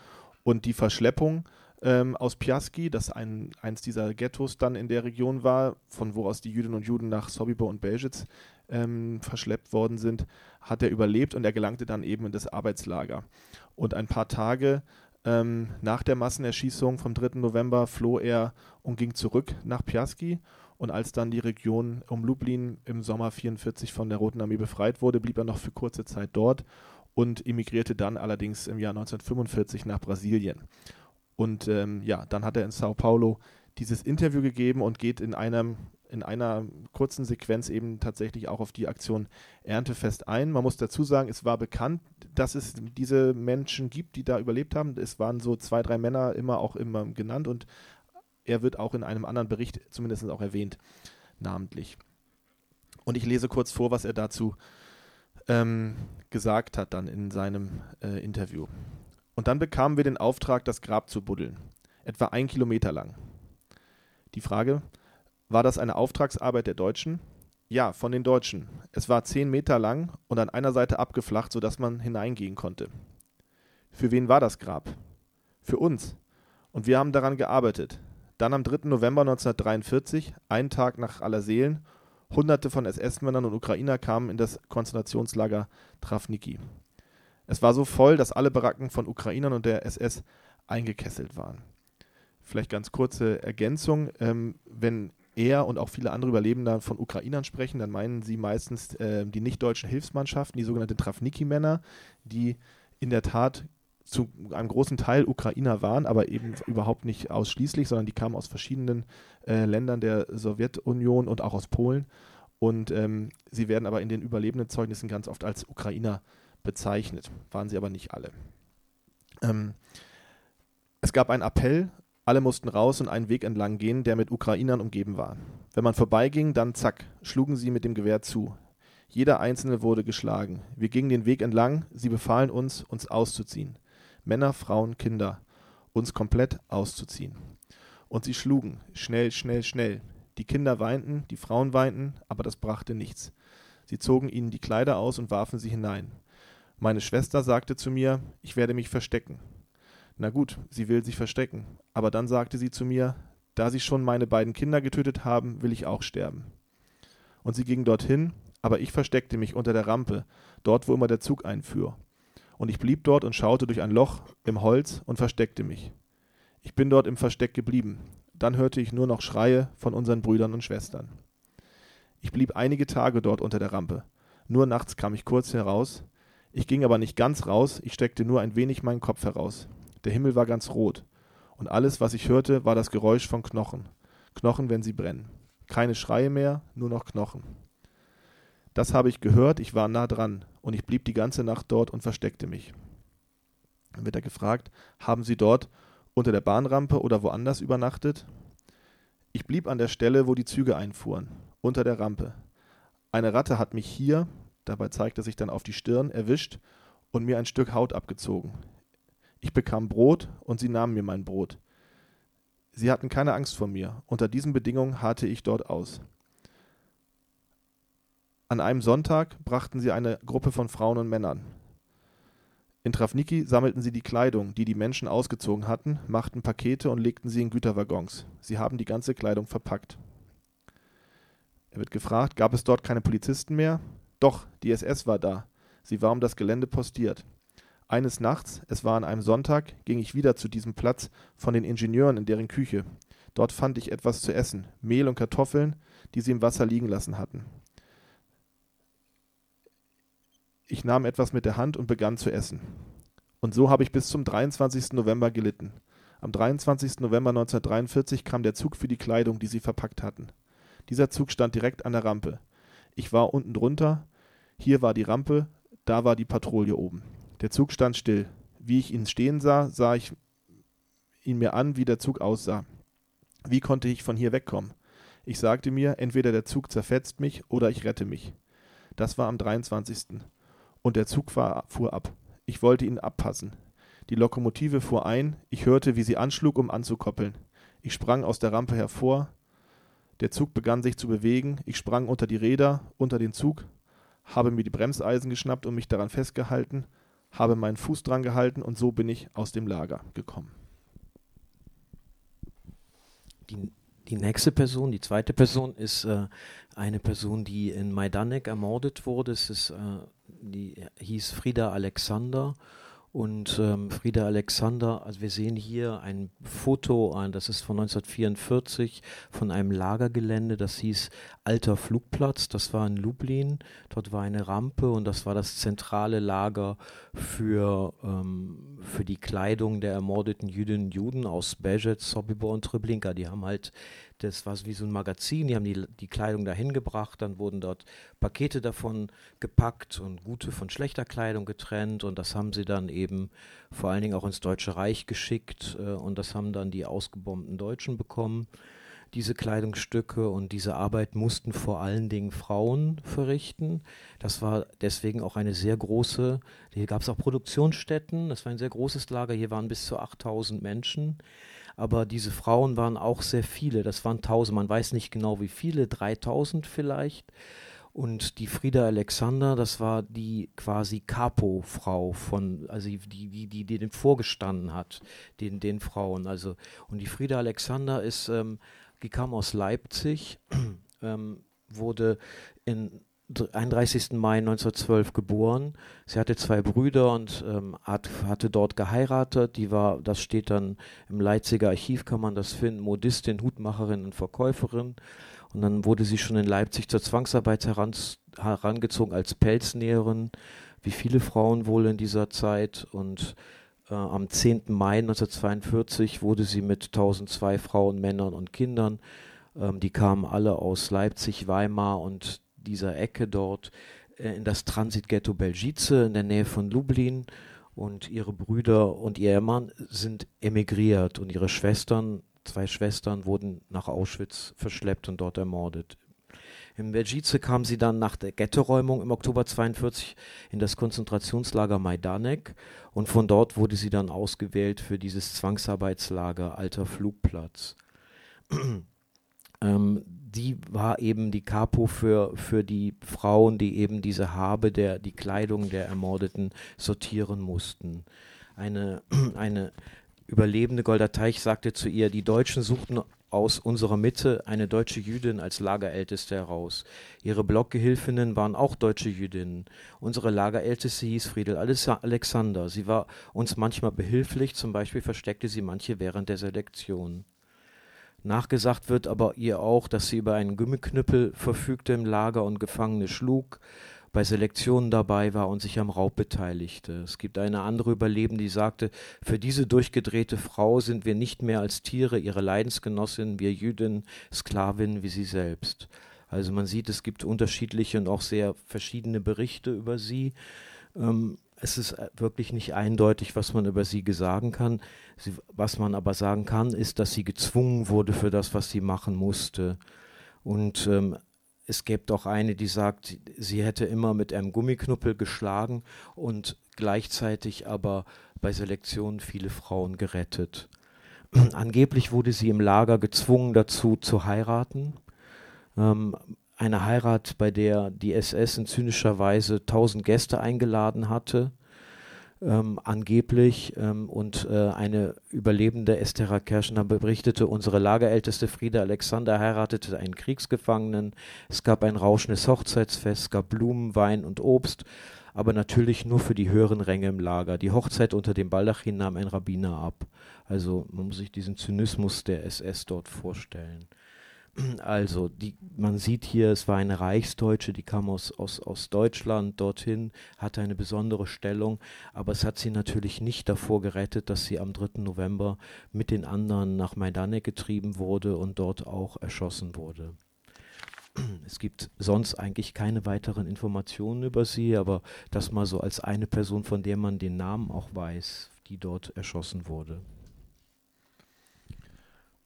Und die Verschleppung ähm, aus Piaski, das ein, eins dieser Ghettos dann in der Region war, von wo aus die Jüdinnen und Juden nach Sobibor und Belzec ähm, verschleppt worden sind, hat er überlebt und er gelangte dann eben in das Arbeitslager. Und ein paar Tage ähm, nach der Massenerschießung vom 3. November floh er und ging zurück nach Piaski. Und als dann die Region um Lublin im Sommer 44 von der Roten Armee befreit wurde, blieb er noch für kurze Zeit dort und emigrierte dann allerdings im Jahr 1945 nach Brasilien. Und ähm, ja, dann hat er in Sao Paulo dieses Interview gegeben und geht in einem in einer kurzen Sequenz eben tatsächlich auch auf die Aktion Erntefest ein. Man muss dazu sagen, es war bekannt, dass es diese Menschen gibt, die da überlebt haben. Es waren so zwei, drei Männer immer auch immer genannt und er wird auch in einem anderen Bericht zumindest auch erwähnt, namentlich. Und ich lese kurz vor, was er dazu ähm, gesagt hat dann in seinem äh, Interview. Und dann bekamen wir den Auftrag, das Grab zu buddeln, etwa ein Kilometer lang. Die Frage, war das eine Auftragsarbeit der Deutschen? Ja, von den Deutschen. Es war zehn Meter lang und an einer Seite abgeflacht, sodass man hineingehen konnte. Für wen war das Grab? Für uns. Und wir haben daran gearbeitet. Dann am 3. November 1943, einen Tag nach Allerseelen, Hunderte von SS-Männern und Ukrainer kamen in das Konzentrationslager Travniki. Es war so voll, dass alle Baracken von Ukrainern und der SS eingekesselt waren. Vielleicht ganz kurze Ergänzung. Ähm, wenn er und auch viele andere Überlebende von Ukrainern sprechen, dann meinen sie meistens äh, die nicht-deutschen Hilfsmannschaften, die sogenannten Travniki-Männer, die in der Tat zu einem großen Teil Ukrainer waren, aber eben überhaupt nicht ausschließlich, sondern die kamen aus verschiedenen äh, Ländern der Sowjetunion und auch aus Polen. Und ähm, sie werden aber in den überlebenden Zeugnissen ganz oft als Ukrainer bezeichnet, waren sie aber nicht alle. Ähm, es gab einen Appell alle mussten raus und einen Weg entlang gehen, der mit Ukrainern umgeben war. Wenn man vorbeiging, dann zack, schlugen sie mit dem Gewehr zu. Jeder Einzelne wurde geschlagen. Wir gingen den Weg entlang, sie befahlen uns, uns auszuziehen. Männer, Frauen, Kinder, uns komplett auszuziehen. Und sie schlugen, schnell, schnell, schnell. Die Kinder weinten, die Frauen weinten, aber das brachte nichts. Sie zogen ihnen die Kleider aus und warfen sie hinein. Meine Schwester sagte zu mir, ich werde mich verstecken. Na gut, sie will sich verstecken. Aber dann sagte sie zu mir, da sie schon meine beiden Kinder getötet haben, will ich auch sterben. Und sie ging dorthin, aber ich versteckte mich unter der Rampe, dort wo immer der Zug einfuhr. Und ich blieb dort und schaute durch ein Loch im Holz und versteckte mich. Ich bin dort im Versteck geblieben. Dann hörte ich nur noch Schreie von unseren Brüdern und Schwestern. Ich blieb einige Tage dort unter der Rampe. Nur nachts kam ich kurz heraus. Ich ging aber nicht ganz raus, ich steckte nur ein wenig meinen Kopf heraus. Der Himmel war ganz rot. Und alles, was ich hörte, war das Geräusch von Knochen. Knochen, wenn sie brennen. Keine Schreie mehr, nur noch Knochen. Das habe ich gehört, ich war nah dran, und ich blieb die ganze Nacht dort und versteckte mich. Dann wird er gefragt, haben Sie dort unter der Bahnrampe oder woanders übernachtet? Ich blieb an der Stelle, wo die Züge einfuhren, unter der Rampe. Eine Ratte hat mich hier, dabei zeigt er sich dann auf die Stirn, erwischt und mir ein Stück Haut abgezogen. Ich bekam Brot und sie nahmen mir mein Brot. Sie hatten keine Angst vor mir. Unter diesen Bedingungen harrte ich dort aus. An einem Sonntag brachten sie eine Gruppe von Frauen und Männern. In Travniki sammelten sie die Kleidung, die die Menschen ausgezogen hatten, machten Pakete und legten sie in Güterwaggons. Sie haben die ganze Kleidung verpackt. Er wird gefragt, gab es dort keine Polizisten mehr? Doch, die SS war da. Sie war um das Gelände postiert. Eines Nachts, es war an einem Sonntag, ging ich wieder zu diesem Platz von den Ingenieuren in deren Küche. Dort fand ich etwas zu essen, Mehl und Kartoffeln, die sie im Wasser liegen lassen hatten. Ich nahm etwas mit der Hand und begann zu essen. Und so habe ich bis zum 23. November gelitten. Am 23. November 1943 kam der Zug für die Kleidung, die sie verpackt hatten. Dieser Zug stand direkt an der Rampe. Ich war unten drunter, hier war die Rampe, da war die Patrouille oben. Der Zug stand still. Wie ich ihn stehen sah, sah ich ihn mir an, wie der Zug aussah. Wie konnte ich von hier wegkommen? Ich sagte mir, entweder der Zug zerfetzt mich oder ich rette mich. Das war am 23. Und der Zug war, fuhr ab. Ich wollte ihn abpassen. Die Lokomotive fuhr ein, ich hörte, wie sie anschlug, um anzukoppeln. Ich sprang aus der Rampe hervor. Der Zug begann sich zu bewegen. Ich sprang unter die Räder, unter den Zug, habe mir die Bremseisen geschnappt und mich daran festgehalten habe meinen Fuß dran gehalten und so bin ich aus dem Lager gekommen. Die, die nächste Person, die zweite Person, ist äh, eine Person, die in Majdanek ermordet wurde. Es ist, äh, die hieß Frieda Alexander und ähm, Frieda Alexander, also wir sehen hier ein Foto, äh, das ist von 1944, von einem Lagergelände, das hieß Alter Flugplatz, das war in Lublin. Dort war eine Rampe und das war das zentrale Lager für, ähm, für die Kleidung der ermordeten Jüdinnen und Juden aus Bezet, Sobibor und Treblinka. Die haben halt das war wie so ein Magazin, die haben die, die Kleidung dahin gebracht, dann wurden dort Pakete davon gepackt und gute von schlechter Kleidung getrennt und das haben sie dann eben vor allen Dingen auch ins Deutsche Reich geschickt äh, und das haben dann die ausgebombten Deutschen bekommen diese Kleidungsstücke und diese Arbeit mussten vor allen Dingen Frauen verrichten. Das war deswegen auch eine sehr große, hier gab es auch Produktionsstätten, das war ein sehr großes Lager, hier waren bis zu 8000 Menschen aber diese Frauen waren auch sehr viele, das waren tausend, man weiß nicht genau wie viele, 3000 vielleicht. Und die Frieda Alexander, das war die quasi Capo-Frau von, also die, die, die, die den vorgestanden hat, den, den Frauen. Also, und die Frieda Alexander ist, ähm, die kam aus Leipzig, [clears throat] ähm, wurde in 31. Mai 1912 geboren. Sie hatte zwei Brüder und ähm, hat, hatte dort geheiratet. Die war, das steht dann im Leipziger Archiv, kann man das finden, Modistin, Hutmacherin und Verkäuferin. Und dann wurde sie schon in Leipzig zur Zwangsarbeit heran, herangezogen als Pelznäherin, wie viele Frauen wohl in dieser Zeit. Und äh, am 10. Mai 1942 wurde sie mit 1002 Frauen, Männern und Kindern, ähm, die kamen alle aus Leipzig, Weimar und dieser Ecke dort äh, in das Transitghetto Belgice in der Nähe von Lublin und ihre Brüder und ihr Mann sind emigriert und ihre Schwestern, zwei Schwestern, wurden nach Auschwitz verschleppt und dort ermordet. In Belgice kam sie dann nach der Ghettoräumung im Oktober 42 in das Konzentrationslager Majdanek und von dort wurde sie dann ausgewählt für dieses Zwangsarbeitslager Alter Flugplatz. [clears throat] ähm, die war eben die Capo für, für die Frauen, die eben diese Habe der, die Kleidung der Ermordeten sortieren mussten. Eine, [clears throat] eine überlebende Golda Teich sagte zu ihr, die Deutschen suchten aus unserer Mitte eine deutsche Jüdin als Lagerälteste heraus. Ihre Blockgehilfinnen waren auch deutsche Jüdinnen. Unsere Lagerälteste hieß Friedel Alexander. Sie war uns manchmal behilflich, zum Beispiel versteckte sie manche während der Selektion. Nachgesagt wird aber ihr auch, dass sie über einen Gummiknüppel verfügte im Lager und Gefangene schlug, bei Selektionen dabei war und sich am Raub beteiligte. Es gibt eine andere Überlebende, die sagte, für diese durchgedrehte Frau sind wir nicht mehr als Tiere, ihre Leidensgenossin, wir Jüdinnen, Sklavinnen wie sie selbst. Also man sieht, es gibt unterschiedliche und auch sehr verschiedene Berichte über sie. Ähm, es ist äh, wirklich nicht eindeutig, was man über sie sagen kann. Sie, was man aber sagen kann, ist, dass sie gezwungen wurde für das, was sie machen musste. Und ähm, es gibt auch eine, die sagt, sie hätte immer mit einem Gummiknuppel geschlagen und gleichzeitig aber bei Selektionen viele Frauen gerettet. [clears throat] Angeblich wurde sie im Lager gezwungen dazu zu heiraten. Ähm, eine Heirat, bei der die SS in zynischer Weise tausend Gäste eingeladen hatte, ähm, angeblich. Ähm, und äh, eine überlebende Estera Kerschner berichtete, unsere Lagerälteste Frieda Alexander heiratete einen Kriegsgefangenen. Es gab ein rauschendes Hochzeitsfest, es gab Blumen, Wein und Obst, aber natürlich nur für die höheren Ränge im Lager. Die Hochzeit unter dem Baldachin nahm ein Rabbiner ab. Also man muss sich diesen Zynismus der SS dort vorstellen. Also, die, man sieht hier, es war eine Reichsdeutsche, die kam aus, aus, aus Deutschland dorthin, hatte eine besondere Stellung, aber es hat sie natürlich nicht davor gerettet, dass sie am 3. November mit den anderen nach Majdanek getrieben wurde und dort auch erschossen wurde. Es gibt sonst eigentlich keine weiteren Informationen über sie, aber das mal so als eine Person, von der man den Namen auch weiß, die dort erschossen wurde.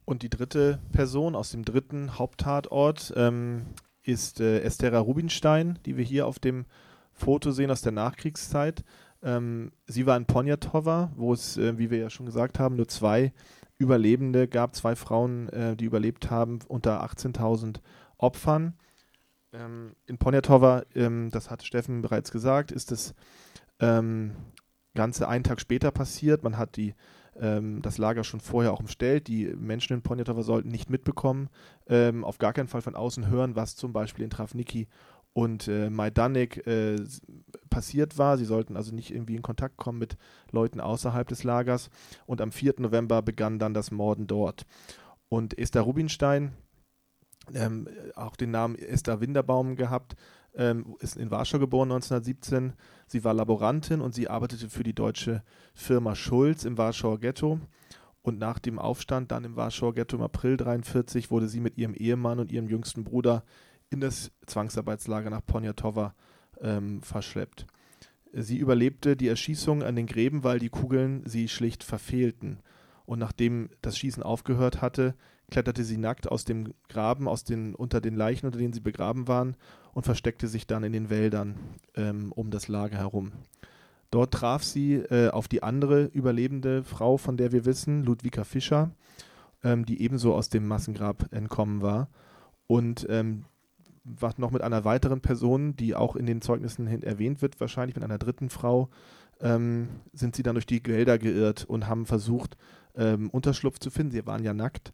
Und die dritte Person aus dem dritten Haupttatort ähm, ist äh, Estera Rubinstein, die wir hier auf dem Foto sehen aus der Nachkriegszeit. Ähm, sie war in Poniatowa, wo es, äh, wie wir ja schon gesagt haben, nur zwei Überlebende gab, zwei Frauen, äh, die überlebt haben, unter 18.000 Opfern. Ähm, in Poniatowa, ähm, das hat Steffen bereits gesagt, ist das ähm, Ganze einen Tag später passiert. Man hat die ähm, das Lager schon vorher auch umstellt. Die Menschen in Poniatowa sollten nicht mitbekommen, ähm, auf gar keinen Fall von außen hören, was zum Beispiel in Travniki und äh, Majdanek äh, passiert war. Sie sollten also nicht irgendwie in Kontakt kommen mit Leuten außerhalb des Lagers. Und am 4. November begann dann das Morden dort. Und Esther Rubinstein, ähm, auch den Namen Esther Winterbaum gehabt, ähm, ist in Warschau geboren 1917. Sie war Laborantin und sie arbeitete für die deutsche Firma Schulz im Warschauer Ghetto. Und nach dem Aufstand dann im Warschauer Ghetto im April 1943 wurde sie mit ihrem Ehemann und ihrem jüngsten Bruder in das Zwangsarbeitslager nach Poniatowa ähm, verschleppt. Sie überlebte die Erschießung an den Gräben, weil die Kugeln sie schlicht verfehlten. Und nachdem das Schießen aufgehört hatte, kletterte sie nackt aus dem Graben, aus den, unter den Leichen, unter denen sie begraben waren, und versteckte sich dann in den Wäldern ähm, um das Lager herum. Dort traf sie äh, auf die andere überlebende Frau, von der wir wissen, Ludwika Fischer, ähm, die ebenso aus dem Massengrab entkommen war. Und ähm, was noch mit einer weiteren Person, die auch in den Zeugnissen erwähnt wird, wahrscheinlich mit einer dritten Frau, ähm, sind sie dann durch die Wälder geirrt und haben versucht, ähm, Unterschlupf zu finden. Sie waren ja nackt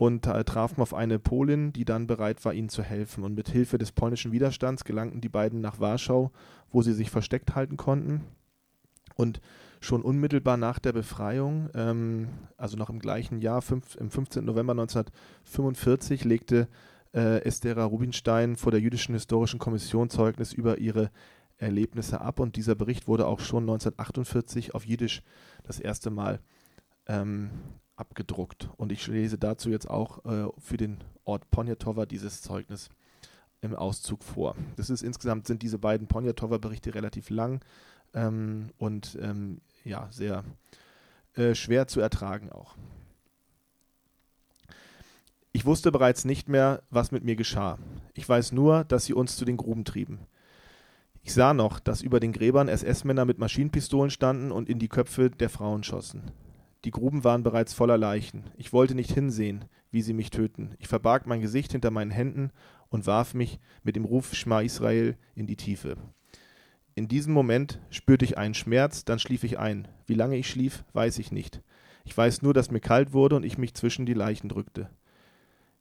und äh, trafen auf eine Polin, die dann bereit war, ihnen zu helfen. Und mit Hilfe des polnischen Widerstands gelangten die beiden nach Warschau, wo sie sich versteckt halten konnten. Und schon unmittelbar nach der Befreiung, ähm, also noch im gleichen Jahr, fünf, im 15. November 1945, legte äh, Estera Rubinstein vor der Jüdischen Historischen Kommission Zeugnis über ihre Erlebnisse ab und dieser Bericht wurde auch schon 1948 auf Jiddisch das erste Mal ähm, abgedruckt. Und ich lese dazu jetzt auch äh, für den Ort Poniatowa dieses Zeugnis im Auszug vor. Das ist insgesamt sind diese beiden Poniatowa-Berichte relativ lang ähm, und ähm, ja sehr äh, schwer zu ertragen auch. Ich wusste bereits nicht mehr, was mit mir geschah. Ich weiß nur, dass sie uns zu den Gruben trieben. Ich sah noch, dass über den Gräbern SS-Männer mit Maschinenpistolen standen und in die Köpfe der Frauen schossen. Die Gruben waren bereits voller Leichen. Ich wollte nicht hinsehen, wie sie mich töten. Ich verbarg mein Gesicht hinter meinen Händen und warf mich mit dem Ruf Schma Israel in die Tiefe. In diesem Moment spürte ich einen Schmerz, dann schlief ich ein. Wie lange ich schlief, weiß ich nicht. Ich weiß nur, dass mir kalt wurde und ich mich zwischen die Leichen drückte.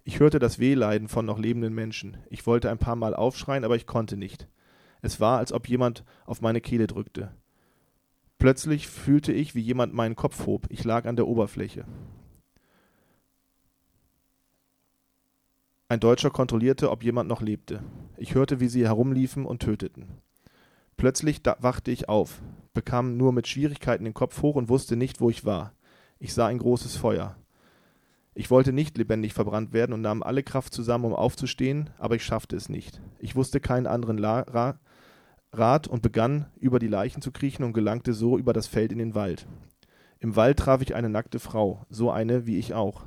Ich hörte das Wehleiden von noch lebenden Menschen. Ich wollte ein paar Mal aufschreien, aber ich konnte nicht. Es war, als ob jemand auf meine Kehle drückte. Plötzlich fühlte ich, wie jemand meinen Kopf hob. Ich lag an der Oberfläche. Ein Deutscher kontrollierte, ob jemand noch lebte. Ich hörte, wie sie herumliefen und töteten. Plötzlich wachte ich auf, bekam nur mit Schwierigkeiten den Kopf hoch und wusste nicht, wo ich war. Ich sah ein großes Feuer. Ich wollte nicht lebendig verbrannt werden und nahm alle Kraft zusammen, um aufzustehen, aber ich schaffte es nicht. Ich wusste keinen anderen La Ra Rat und begann, über die Leichen zu kriechen und gelangte so über das Feld in den Wald. Im Wald traf ich eine nackte Frau, so eine wie ich auch.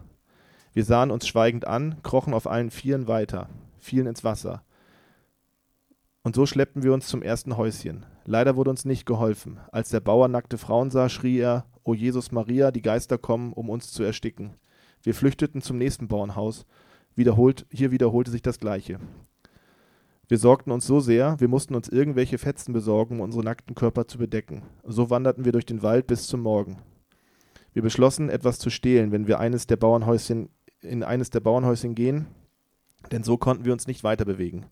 Wir sahen uns schweigend an, krochen auf allen Vieren weiter, fielen ins Wasser. Und so schleppten wir uns zum ersten Häuschen. Leider wurde uns nicht geholfen. Als der Bauer nackte Frauen sah, schrie er: O Jesus Maria, die Geister kommen, um uns zu ersticken. Wir flüchteten zum nächsten Bauernhaus. Wiederholt, hier wiederholte sich das Gleiche. Wir sorgten uns so sehr, wir mussten uns irgendwelche Fetzen besorgen, um unsere nackten Körper zu bedecken. So wanderten wir durch den Wald bis zum Morgen. Wir beschlossen, etwas zu stehlen, wenn wir eines der Bauernhäuschen, in eines der Bauernhäuschen gehen, denn so konnten wir uns nicht weiter bewegen.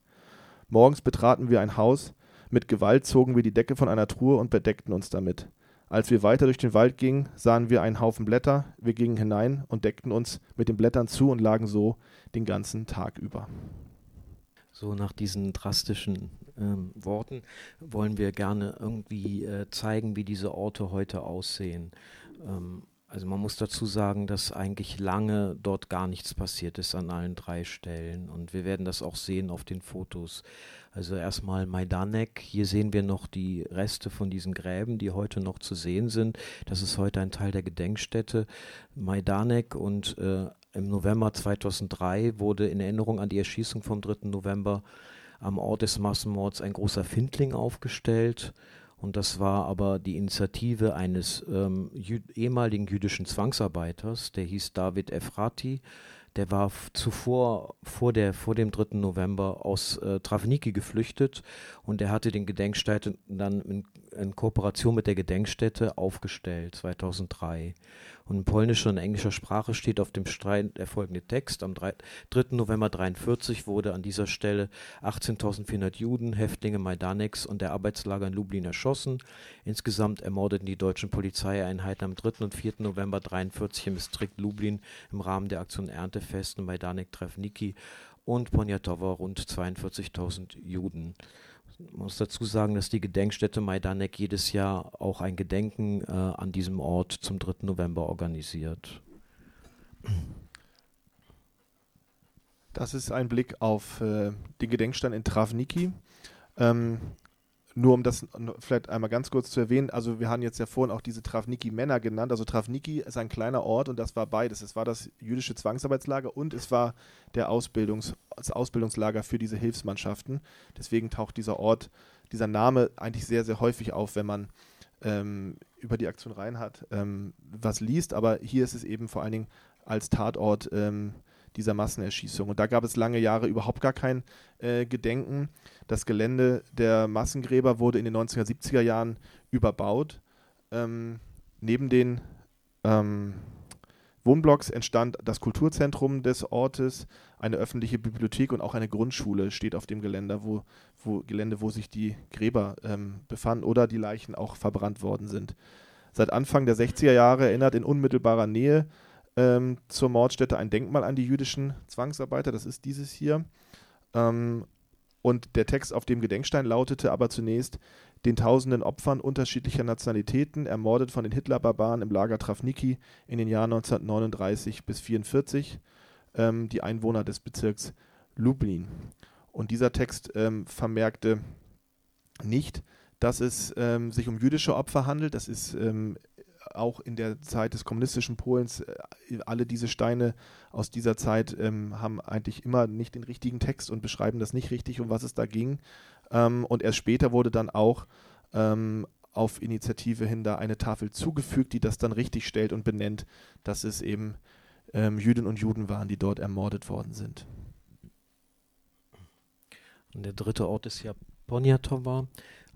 Morgens betraten wir ein Haus, mit Gewalt zogen wir die Decke von einer Truhe und bedeckten uns damit. Als wir weiter durch den Wald gingen, sahen wir einen Haufen Blätter, wir gingen hinein und deckten uns mit den Blättern zu und lagen so den ganzen Tag über. So nach diesen drastischen ähm, Worten wollen wir gerne irgendwie äh, zeigen, wie diese Orte heute aussehen. Ähm, also man muss dazu sagen, dass eigentlich lange dort gar nichts passiert ist an allen drei Stellen. Und wir werden das auch sehen auf den Fotos. Also erstmal Majdanek. Hier sehen wir noch die Reste von diesen Gräben, die heute noch zu sehen sind. Das ist heute ein Teil der Gedenkstätte. Majdanek und äh, im November 2003 wurde in Erinnerung an die Erschießung vom 3. November am Ort des Massenmords ein großer Findling aufgestellt. Und das war aber die Initiative eines ähm, jü ehemaligen jüdischen Zwangsarbeiters, der hieß David Efrati. Der war zuvor, vor, der, vor dem 3. November aus äh, Travniki geflüchtet und er hatte den Gedenkstätte dann in, in Kooperation mit der Gedenkstätte aufgestellt, 2003. Und in polnischer und englischer Sprache steht auf dem Streit der folgende Text. Am 3. November 1943 wurde an dieser Stelle 18.400 Juden, Häftlinge Majdaneks und der Arbeitslager in Lublin erschossen. Insgesamt ermordeten die deutschen Polizeieinheiten am 3. und 4. November 1943 im Distrikt Lublin im Rahmen der Aktion Erntefest in Majdanek Trefniki und Poniatowa rund 42.000 Juden. Man muss dazu sagen, dass die Gedenkstätte Majdanek jedes Jahr auch ein Gedenken äh, an diesem Ort zum 3. November organisiert. Das ist ein Blick auf äh, den Gedenkstein in Travniki. Ähm, nur um das vielleicht einmal ganz kurz zu erwähnen, also wir haben jetzt ja vorhin auch diese Travniki-Männer genannt. Also Travniki ist ein kleiner Ort und das war beides. Es war das jüdische Zwangsarbeitslager und es war der Ausbildungs, das Ausbildungslager für diese Hilfsmannschaften. Deswegen taucht dieser Ort, dieser Name eigentlich sehr, sehr häufig auf, wenn man ähm, über die Aktion Reinhardt ähm, was liest. Aber hier ist es eben vor allen Dingen als Tatort ähm, dieser Massenerschießung. Und da gab es lange Jahre überhaupt gar kein äh, Gedenken. Das Gelände der Massengräber wurde in den 1970er Jahren überbaut. Ähm, neben den ähm, Wohnblocks entstand das Kulturzentrum des Ortes, eine öffentliche Bibliothek und auch eine Grundschule steht auf dem Gelände, wo, wo, Gelände, wo sich die Gräber ähm, befanden oder die Leichen auch verbrannt worden sind. Seit Anfang der 60er Jahre erinnert in unmittelbarer Nähe ähm, zur Mordstätte ein Denkmal an die jüdischen Zwangsarbeiter. Das ist dieses hier. Ähm, und der Text auf dem Gedenkstein lautete aber zunächst: Den tausenden Opfern unterschiedlicher Nationalitäten, ermordet von den Hitlerbarbaren im Lager Travniki in den Jahren 1939 bis 1944, ähm, die Einwohner des Bezirks Lublin. Und dieser Text ähm, vermerkte nicht, dass es ähm, sich um jüdische Opfer handelt. Das ist ähm, auch in der Zeit des kommunistischen Polens, äh, alle diese Steine aus dieser Zeit ähm, haben eigentlich immer nicht den richtigen Text und beschreiben das nicht richtig, um was es da ging. Ähm, und erst später wurde dann auch ähm, auf Initiative hin da eine Tafel zugefügt, die das dann richtig stellt und benennt, dass es eben ähm, Jüdinnen und Juden waren, die dort ermordet worden sind. Und der dritte Ort ist ja Poniatowa.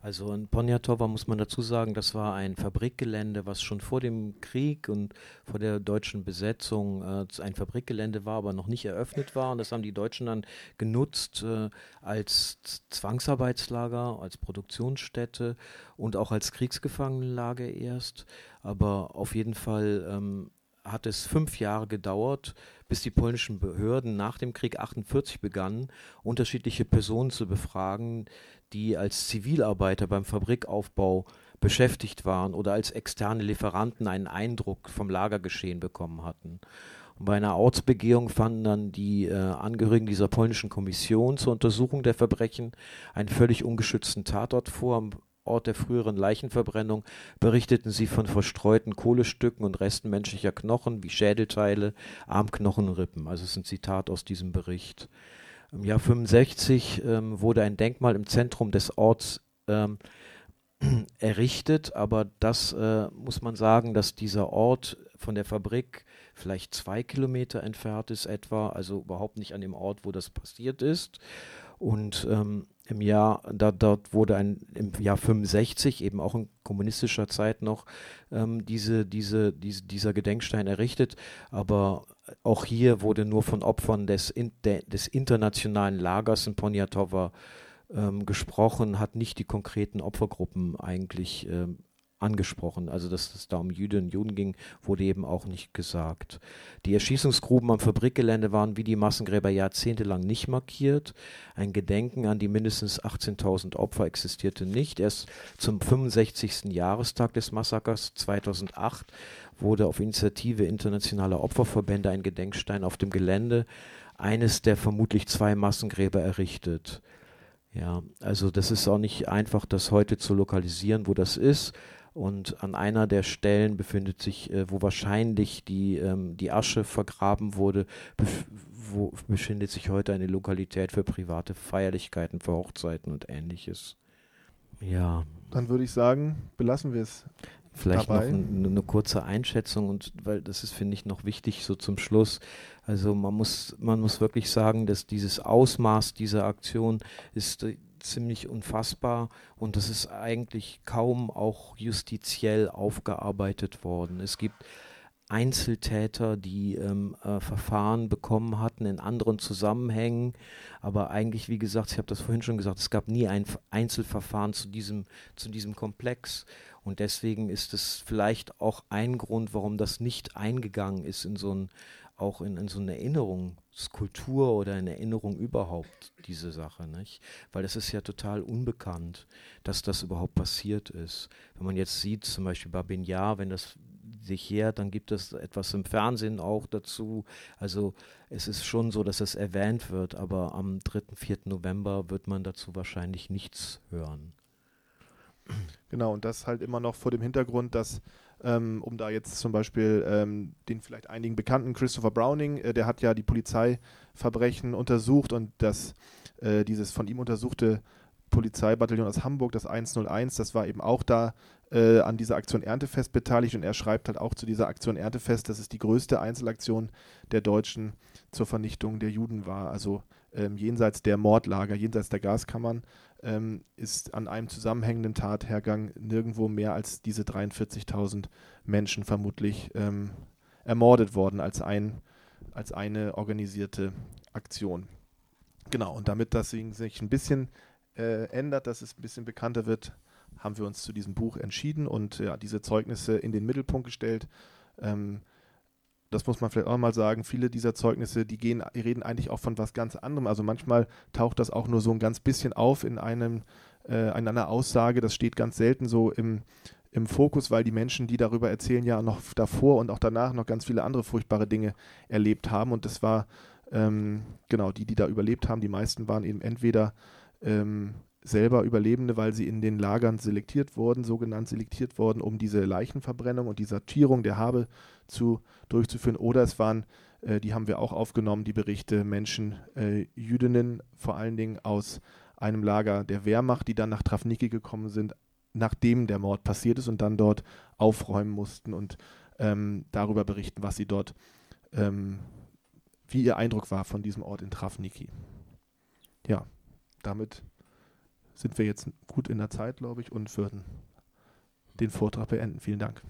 Also in Poniatowa muss man dazu sagen, das war ein Fabrikgelände, was schon vor dem Krieg und vor der deutschen Besetzung äh, ein Fabrikgelände war, aber noch nicht eröffnet war. Und das haben die Deutschen dann genutzt äh, als Zwangsarbeitslager, als Produktionsstätte und auch als Kriegsgefangenenlager erst. Aber auf jeden Fall ähm, hat es fünf Jahre gedauert, bis die polnischen Behörden nach dem Krieg 48 begannen, unterschiedliche Personen zu befragen, die als Zivilarbeiter beim Fabrikaufbau beschäftigt waren oder als externe Lieferanten einen Eindruck vom Lagergeschehen bekommen hatten. Und bei einer Ortsbegehung fanden dann die äh, Angehörigen dieser polnischen Kommission zur Untersuchung der Verbrechen einen völlig ungeschützten Tatort vor. Ort der früheren Leichenverbrennung berichteten sie von verstreuten Kohlestücken und Resten menschlicher Knochen wie Schädelteile, Armknochen und Rippen. Also es ist ein Zitat aus diesem Bericht. Im Jahr 65 ähm, wurde ein Denkmal im Zentrum des Orts ähm, [clears throat] errichtet, aber das äh, muss man sagen, dass dieser Ort von der Fabrik vielleicht zwei Kilometer entfernt ist etwa, also überhaupt nicht an dem Ort, wo das passiert ist. Und ähm, im Jahr, da, dort wurde ein, im Jahr 65, eben auch in kommunistischer Zeit noch, ähm, diese, diese, diese, dieser Gedenkstein errichtet. Aber auch hier wurde nur von Opfern des, in, de, des internationalen Lagers in Poniatowa ähm, gesprochen, hat nicht die konkreten Opfergruppen eigentlich ähm, angesprochen. Also, dass es da um Jüdinnen und Juden ging, wurde eben auch nicht gesagt. Die Erschießungsgruben am Fabrikgelände waren wie die Massengräber jahrzehntelang nicht markiert. Ein Gedenken an die mindestens 18.000 Opfer existierte nicht. Erst zum 65. Jahrestag des Massakers 2008 wurde auf Initiative internationaler Opferverbände ein Gedenkstein auf dem Gelände eines der vermutlich zwei Massengräber errichtet. Ja, also das ist auch nicht einfach, das heute zu lokalisieren, wo das ist. Und an einer der Stellen befindet sich, äh, wo wahrscheinlich die, ähm, die Asche vergraben wurde, bef wo befindet sich heute eine Lokalität für private Feierlichkeiten, für Hochzeiten und ähnliches. Ja. Dann würde ich sagen, belassen wir es. Vielleicht dabei. noch eine, eine kurze Einschätzung und weil das ist, finde ich, noch wichtig so zum Schluss. Also man muss, man muss wirklich sagen, dass dieses Ausmaß dieser Aktion ist äh, ziemlich unfassbar und das ist eigentlich kaum auch justiziell aufgearbeitet worden. Es gibt Einzeltäter, die ähm, äh, Verfahren bekommen hatten in anderen Zusammenhängen. Aber eigentlich, wie gesagt, ich habe das vorhin schon gesagt, es gab nie ein Einzelverfahren zu diesem, zu diesem Komplex. Und deswegen ist es vielleicht auch ein Grund, warum das nicht eingegangen ist in so ein, auch in, in so eine Erinnerungskultur oder in Erinnerung überhaupt, diese Sache, nicht? Weil das ist ja total unbekannt, dass das überhaupt passiert ist. Wenn man jetzt sieht, zum Beispiel bei Benyar, wenn das sich jährt, dann gibt es etwas im Fernsehen auch dazu. Also es ist schon so, dass es erwähnt wird, aber am 3., 4. November wird man dazu wahrscheinlich nichts hören. Genau, und das halt immer noch vor dem Hintergrund, dass, ähm, um da jetzt zum Beispiel ähm, den vielleicht einigen bekannten Christopher Browning, äh, der hat ja die Polizeiverbrechen untersucht und das, äh, dieses von ihm untersuchte Polizeibataillon aus Hamburg, das 101, das war eben auch da äh, an dieser Aktion Erntefest beteiligt und er schreibt halt auch zu dieser Aktion Erntefest, dass es die größte Einzelaktion der Deutschen zur Vernichtung der Juden war. Also ähm, jenseits der Mordlager, jenseits der Gaskammern, ähm, ist an einem zusammenhängenden Tathergang nirgendwo mehr als diese 43.000 Menschen vermutlich ähm, ermordet worden als, ein, als eine organisierte Aktion. Genau, und damit das sich ein bisschen äh, ändert, dass es ein bisschen bekannter wird, haben wir uns zu diesem Buch entschieden und ja, diese Zeugnisse in den Mittelpunkt gestellt. Ähm, das muss man vielleicht auch mal sagen, viele dieser Zeugnisse, die gehen, reden eigentlich auch von was ganz anderem. Also manchmal taucht das auch nur so ein ganz bisschen auf in einem, äh, in einer Aussage. Das steht ganz selten so im, im Fokus, weil die Menschen, die darüber erzählen, ja noch davor und auch danach noch ganz viele andere furchtbare Dinge erlebt haben. Und das war, ähm, genau, die, die da überlebt haben, die meisten waren eben entweder ähm, selber Überlebende, weil sie in den Lagern selektiert wurden, sogenannt selektiert wurden, um diese Leichenverbrennung und die Sortierung der Habe zu, durchzuführen. Oder es waren, äh, die haben wir auch aufgenommen, die Berichte Menschen, äh, Jüdinnen, vor allen Dingen aus einem Lager der Wehrmacht, die dann nach Trafniki gekommen sind, nachdem der Mord passiert ist und dann dort aufräumen mussten und ähm, darüber berichten, was sie dort, ähm, wie ihr Eindruck war von diesem Ort in Trafniki. Ja, damit sind wir jetzt gut in der Zeit, glaube ich, und würden den Vortrag beenden. Vielen Dank.